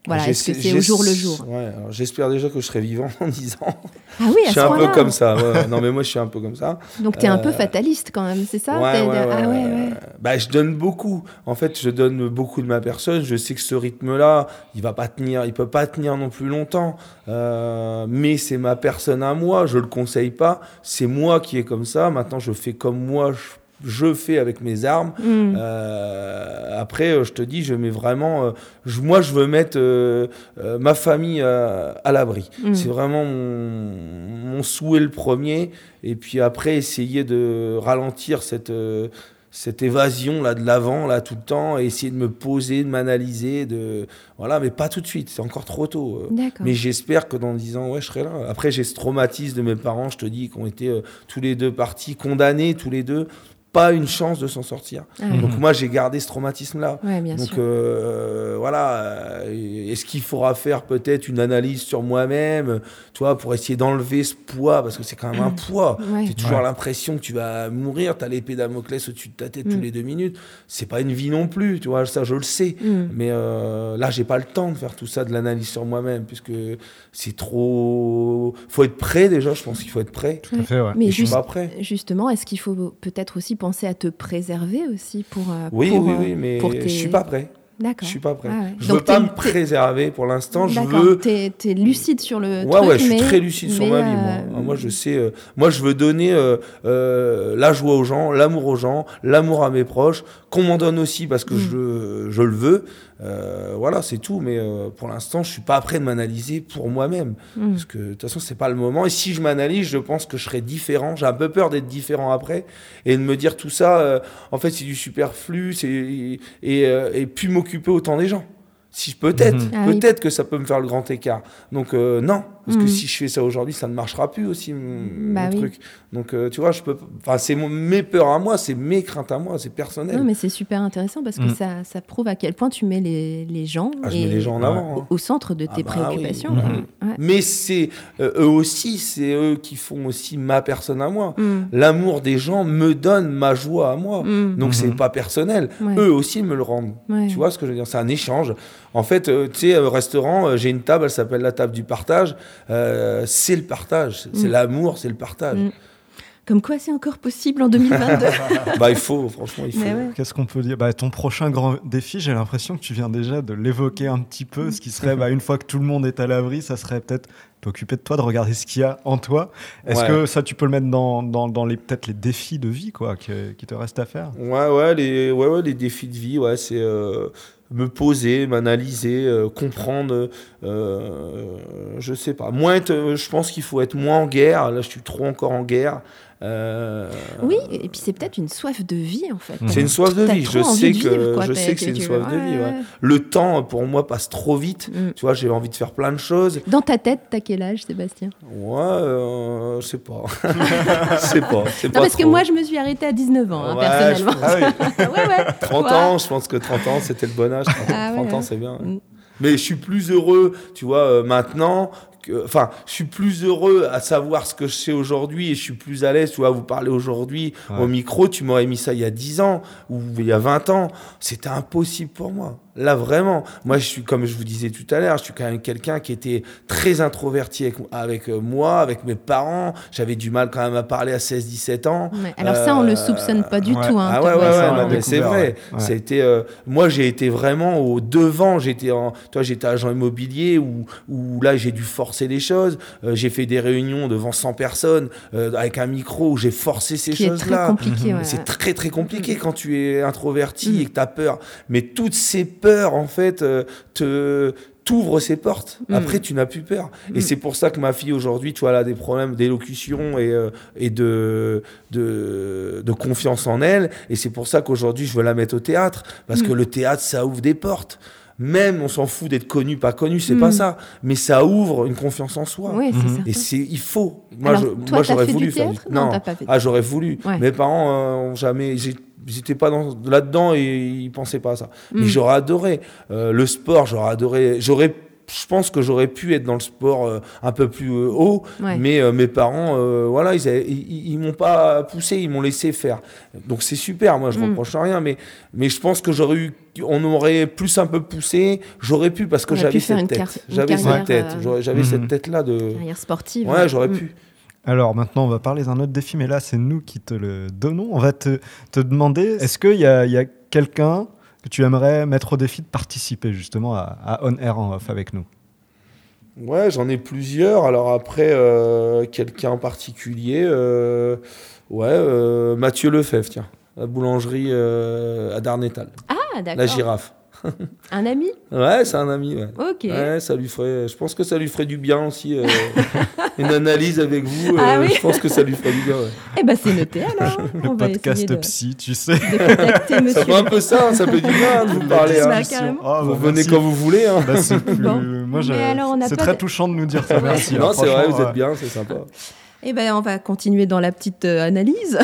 Voilà, est-ce que c'est au jour le jour? Ouais, J'espère déjà que je serai vivant en 10 ans. Ah oui, je à suis ce un peu comme ça. ouais. Non, mais moi, je suis un peu comme ça. Donc tu es un peu Euh, fataliste quand même, c'est ça Ouais, T'es- ouais, ouais, Ah. Bah, je donne beaucoup. En fait, je donne beaucoup de ma personne. Je sais que ce rythme-là, il va pas tenir, il peut pas tenir non plus longtemps. Euh, mais c'est ma personne à moi. Je le conseille pas. C'est moi qui est comme ça. Maintenant, je fais comme moi. Je, je fais avec mes armes. Mm. Euh, après, euh, je te dis, je mets vraiment. euh, je- moi, je veux mettre euh, ma famille à l'abri. Mm. C'est vraiment mon, mon souhait le premier. Et puis après, essayer de ralentir cette, cette évasion là de l'avant, là, tout le temps, et essayer de me poser, de m'analyser. De... Voilà, mais pas tout de suite, c'est encore trop tôt. Mais j'espère que dans 10 ans, ouais, je serai là. Après, j'ai ce traumatisme de mes parents, je te dis, qui ont été tous les deux partis, condamnés tous les deux. Pas une chance de s'en sortir. Ah ouais. Donc moi, j'ai gardé ce traumatisme-là. Ouais, Donc sûr. euh, voilà, euh, est-ce qu'il faudra faire peut-être une analyse sur moi-même, toi, pour essayer d'enlever ce poids, parce que c'est quand même un poids. Ouais. Tu as toujours Ouais. l'impression que tu vas mourir, tu as l'épée Damoclès au-dessus de ta tête tous Mm. les deux minutes. C'est pas une vie non plus, tu vois, ça je le sais. Mm. Mais euh, là, j'ai pas le temps de faire tout ça, de l'analyse sur moi-même, puisque c'est trop. faut être prêt déjà, je pense qu'il faut être prêt. Tout à fait, ouais. Mais je suis juste- pas prêt. Justement, est-ce qu'il faut peut-être aussi penser à te préserver aussi pour... euh, Oui, pour, oui, euh, oui, mais pour je tes- suis pas prêt. D'accord. Je suis pas prêt. Ah ouais. Je Donc veux pas t'es- me t'es- préserver pour l'instant. Je veux T'es, t'es lucide sur le Ouais, truc, ouais, je suis mais- très lucide sur ma vie, moi. Ah, Moi, je sais. euh, moi, je veux donner euh, euh, la joie aux gens, l'amour aux gens, l'amour à mes proches, qu'on m'en donne aussi parce que Mm. je, je le veux. Voilà, c'est tout. Mais pour l'instant, je suis pas prêt de m'analyser pour moi-même. Mm. Parce que de toute façon, c'est pas le moment. Et si je m'analyse, je pense que je serai différent. J'ai un peu peur d'être différent après et de me dire tout ça. en fait, c'est du superflu. Et, et puis m'occuper autant des gens. Si peut-être. Ah oui. peut-être que ça peut me faire le grand écart. Donc euh, non, parce que Mhm. si je fais ça aujourd'hui, ça ne marchera plus aussi mon, Bah mon oui. truc. Donc euh, tu vois, je peux. Enfin, c'est mes peurs à moi, c'est mes craintes à moi, c'est personnel. Non, mais c'est super intéressant parce que Mm. ça, ça prouve à quel point tu mets les, les gens, Ah, je et- mets les gens en avant. hein. au, au centre de Ah tes bah préoccupations. oui. Ouais. Mais c'est euh, eux aussi, c'est eux qui font aussi ma personne à moi. Mm. L'amour des gens me donne ma joie à moi. Mm. Donc c'est Mhm. pas personnel. Ouais. Eux aussi me le rendent. Ouais. Tu vois ce que je veux dire? C'est un échange. En fait, euh, tu sais, au restaurant, euh, j'ai une table, elle s'appelle la table du partage. Euh, c'est le partage, c'est c'est Mm. l'amour, c'est le partage. Mm. Comme quoi c'est encore possible en 2022. bah il faut, franchement, il faut. Ouais. Qu'est-ce qu'on peut dire? Bah, Ton prochain grand défi, j'ai l'impression que tu viens déjà de l'évoquer un petit peu. Ce qui serait, bah, une fois que tout le monde est à l'abri, ça serait peut-être t'occuper de toi, de regarder ce qu'il y a en toi. Est-ce Ouais. que ça, tu peux le mettre dans, dans, dans les, peut-être les défis de vie quoi, qui te restent à faire? Ouais, ouais, les, ouais, ouais, les défis de vie, ouais, c'est euh, me poser, m'analyser, euh, comprendre. euh, je sais pas. Moins euh, je pense qu'il faut être moins en guerre. Là, je suis trop encore en guerre. Euh, Oui, et puis c'est peut-être une soif de vie en fait. C'est une soif de vie. Je sais que, vivre, quoi. je T'as- sais que c'est une soif de vie. ouais. Le temps, pour moi, passe trop vite. Mm. Tu vois, j'ai envie de faire plein de choses. Dans ta tête, t'as quel âge, Sébastien? Ouais, euh, je sais pas. Je sais pas. c'est Non, pas parce que moi, je me suis arrêtée à 19 ans, hein, Ouais, personnellement. je- ah oui. ouais, ouais. 30 Ouais. ans, je pense que 30 ans, c'était le bon âge. 30, Ah ouais, 30 ans, c'est bien. Mm. Mais je suis plus heureux, tu vois, euh, maintenant. Enfin, je suis plus heureux à savoir ce que je sais aujourd'hui et je suis plus à l'aise, tu vois, à vous parler aujourd'hui Ouais. au micro. Tu m'aurais mis ça il y a 10 ans ou il y a 20 ans. C'était impossible pour moi. Là, vraiment. Moi, je suis, comme je vous disais tout à l'heure, je suis quand même quelqu'un qui était très introverti avec, avec, euh, moi, avec mes parents. J'avais du mal quand même à parler à 16-17 ans. Ouais. Alors ça, on le Euh, soupçonne pas du ouais. tout. Hein, ah ouais, ouais, ouais, c'est vrai. été, euh, moi, j'ai été vraiment au devant. J'étais en, toi, j'étais agent immobilier où, où là, j'ai dû forcer les choses. Euh, j'ai fait des réunions devant 100 personnes euh, avec un micro où j'ai forcé ces choses-là. C'est très très compliqué quand tu es introverti Mm. et que tu as peur. Mais toutes ces peurs, en fait, euh, te t'ouvres ces portes. Mm. Après, tu n'as plus peur. Et Mm. c'est pour ça que ma fille aujourd'hui, tu vois, elle a des problèmes d'élocution et, euh, et de, de, de confiance en elle. Et c'est pour ça qu'aujourd'hui, je veux la mettre au théâtre. Parce Mm. que le théâtre, ça ouvre des portes. Même, on s'en fout d'être connu, pas connu, c'est pas ça. Mais ça ouvre une confiance en soi. Oui, c'est Mhm. Et c'est, il faut. Moi, Alors, je, toi, moi, t'as j'aurais fait voulu du faire théâtre? Non, pas fait. Ah, j'aurais voulu. Ouais. Mes parents euh, ont jamais. j'ai- J'étais pas dans- là-dedans et ils pensaient pas à ça. Mais Mm. j'aurais adoré. Euh, le sport, j'aurais adoré. J'aurais. Je pense que j'aurais pu être dans le sport euh, un peu plus euh, haut, Ouais. mais euh, mes parents, euh, voilà, ils, avaient- ils, ils m'ont pas poussé, ils m'ont laissé faire. Donc c'est super, moi je Mm. reproche rien, mais, mais je pense que j'aurais eu, on aurait plus un peu poussé, j'aurais pu parce que j'avais cette une tête, j'avais carrière, cette tête, j'avais Mhm. cette tête là de, Carrière sportive. ouais, j'aurais Mm. pu. Alors maintenant, on va parler d'un autre défi, mais là, c'est nous qui te le donnons. On va te, te demander, est-ce qu'il y a, il y a quelqu'un que tu aimerais mettre au défi de participer justement à, à On Air en Off avec nous? Ouais, j'en ai plusieurs. Alors après, euh, quelqu'un en particulier, euh, ouais, euh, Mathieu Lefebvre, tiens, la boulangerie euh, à Darnétal, Ah, la d'accord. girafe. Un ami? Ouais, c'est un ami, ouais. Ok. Ouais, ça lui ferait. Je pense que ça lui ferait du bien aussi. euh, une analyse avec vous. euh, Ah oui Je pense que ça lui ferait du bien. ouais. Eh ben, c'est noté alors. Le On podcast de, psy, tu sais. de Ça fait un peu ça. hein, ça fait du bien de vous parler. Bah, hein. carrément. Ah, Vous bah, venez merci. quand vous voulez. hein. Bah, c'est plus- Bon. Très de- touchant de nous dire ça. Merci. non, hein, c'est vrai, vous êtes bien, c'est sympa. Eh ben, on va continuer dans la petite euh, analyse.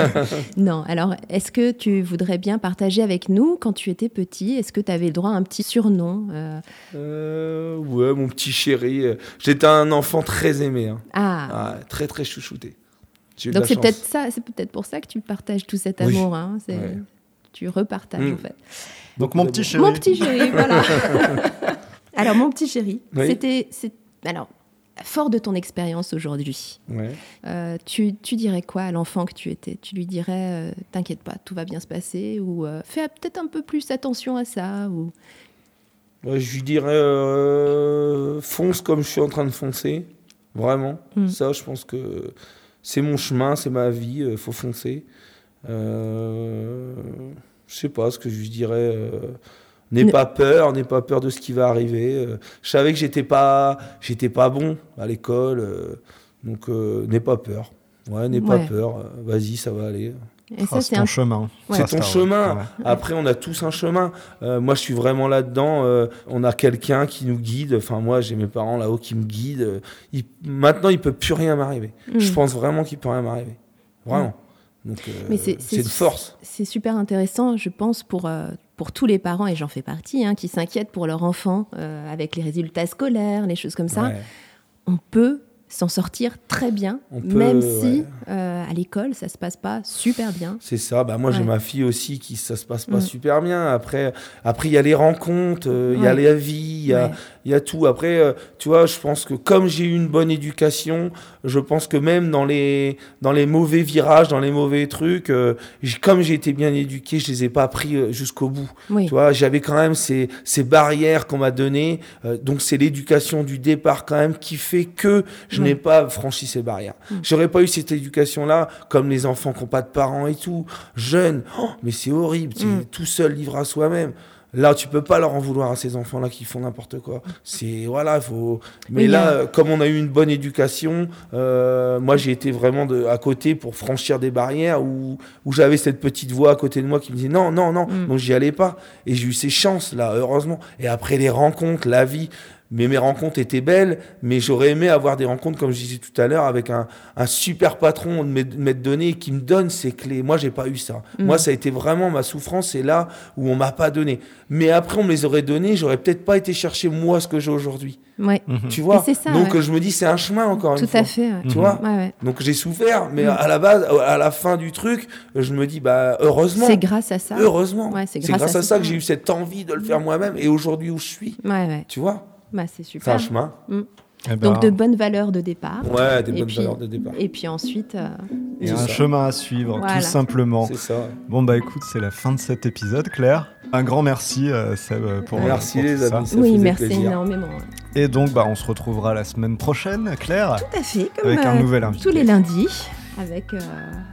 non, alors, est-ce que tu voudrais bien partager avec nous, quand tu étais petit, est-ce que tu avais le droit à un petit surnom euh, Euh, ouais, mon petit chéri. euh, J'étais un enfant très aimé. hein. Ah, Ah, très, très chouchouté. Donc c'est peut-être ça, c'est peut-être pour ça que tu partages tout cet Oui. amour. hein, Ouais. Tu repartages, Mm. en fait. Donc, mon petit chéri. Mon petit chéri, voilà. alors, mon petit chéri, Oui. c'était. c'est- Alors, fort de ton expérience aujourd'hui, Ouais. euh, tu, tu dirais quoi à l'enfant que tu étais? Tu lui dirais, euh, t'inquiète pas, tout va bien se passer Ou euh, fais peut-être un peu plus attention à ça ou... Ouais, je lui dirais fonce comme je suis en train de foncer. Vraiment. Mm. Ça, je pense que c'est mon chemin, c'est ma vie. Il faut foncer. Je sais pas ce que je lui dirais. N'aie pas peur, n'aie pas peur de ce qui va arriver. Euh, je savais que j'étais pas, j'étais pas bon à l'école, euh, donc euh, n'aie pas peur. Ouais, n'aie pas peur. euh, Vas-y, ça va aller. Et Ah, c'est ton un... chemin. Ouais. C'est ton chemin. Ouais. Après, on a tous un chemin. Euh, moi, je suis vraiment là-dedans. euh, on a quelqu'un qui nous guide. Enfin, moi, j'ai mes parents là-haut qui me guident. Il- Maintenant, il peut plus rien m'arriver. Mm. Je pense vraiment qu'il peut rien m'arriver. Vraiment. Donc, euh, Mais c'est- une force. C'est super intéressant, je pense, pour, euh, pour tous les parents, et j'en fais partie, hein, qui s'inquiètent pour leur enfant euh, avec les résultats scolaires, les choses comme ça. Ouais. On peut s'en sortir très bien, On peut, même si ouais. euh, à l'école, ça se passe pas super bien. C'est ça. Bah, moi, j'ai ma fille aussi qui ça se passe pas Mm. super bien. Après, après, il y a les rencontres, euh, il y a la vie, il y a. il y a tout. Après, euh, tu vois, je pense que comme j'ai eu une bonne éducation, je pense que même dans les, dans les mauvais virages, dans les mauvais trucs, euh, comme j'ai été bien éduqué, je les ai pas pris euh, jusqu'au bout. Oui. Tu vois, j'avais quand même ces, ces barrières qu'on m'a données. donc, c'est l'éducation du départ quand même qui fait que je n'ai pas franchi ces barrières. Mm. J'aurais pas eu cette éducation-là, comme les enfants qui n'ont pas de parents et tout, jeunes. Oh, mais c'est horrible, tu es Mm. tout seul, livré à soi-même. Là, tu peux pas leur en vouloir à ces enfants-là qui font n'importe quoi. C'est voilà, faut. Mais Oui, là, a- euh, comme on a eu une bonne éducation, euh, moi j'ai été vraiment de, à côté pour franchir des barrières où, où j'avais cette petite voix à côté de moi qui me disait non, non, non, Mm. donc j'y allais pas. Et j'ai eu ces chances là, heureusement. Et après les rencontres, la vie, Mais mes rencontres étaient belles, mais j'aurais aimé avoir des rencontres, comme je disais tout à l'heure, avec un, un super patron de m'être- donné qui me donne ses clés. Moi, j'ai pas eu ça. Mm. Moi, ça a été vraiment ma souffrance, c'est là où on m'a pas donné. Mais après, on me les aurait donnés, j'aurais peut-être pas été chercher moi ce que j'ai aujourd'hui. Ouais, Mhm. Tu vois? C'est ça, Donc, ouais. je me dis, c'est un chemin encore une tout fois. à fait. ouais. Tu vois? Ouais, ouais. Donc, j'ai souffert, mais Mm. à la base, à la fin du truc, je me dis, bah, heureusement. C'est grâce à ça. Heureusement. Ouais, c'est c'est grâce grâce, à à ça. ça que j'ai eu cette envie de le faire moi-même et aujourd'hui où je suis. Ouais, ouais. Tu vois? Bah, c'est C'est super. un chemin. Eh ben, Donc de bonnes valeurs de départ. Ouais, des Et bonnes puis- valeurs de départ. Et puis ensuite, euh, et c'est un ça. chemin à suivre, Voilà. tout simplement. C'est ça. Bon bah écoute, c'est la fin de cet épisode, Claire. Un grand merci euh, Seb pour Merci pour les tout ça. amis. ça oui, merci plaisir. énormément. Et donc bah on se retrouvera la semaine prochaine, Claire, Tout à fait, comme avec un euh, nouvel invité. tous les lundis, avec, euh,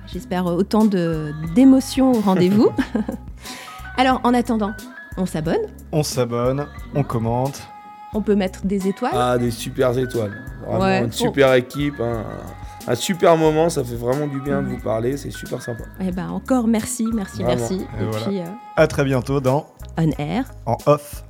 j'espère, autant de- d'émotions au rendez-vous. Alors, en attendant, on s'abonne, On s'abonne, on commente. On peut mettre des étoiles. Ah, des super étoiles. Vraiment, Ouais. une super équipe. Un, un super moment. Ça fait vraiment du bien de vous parler. C'est super sympa. Eh ben, encore merci, merci, Vraiment. merci. Et Et, voilà. puis, euh, À très bientôt dans on air. En Off.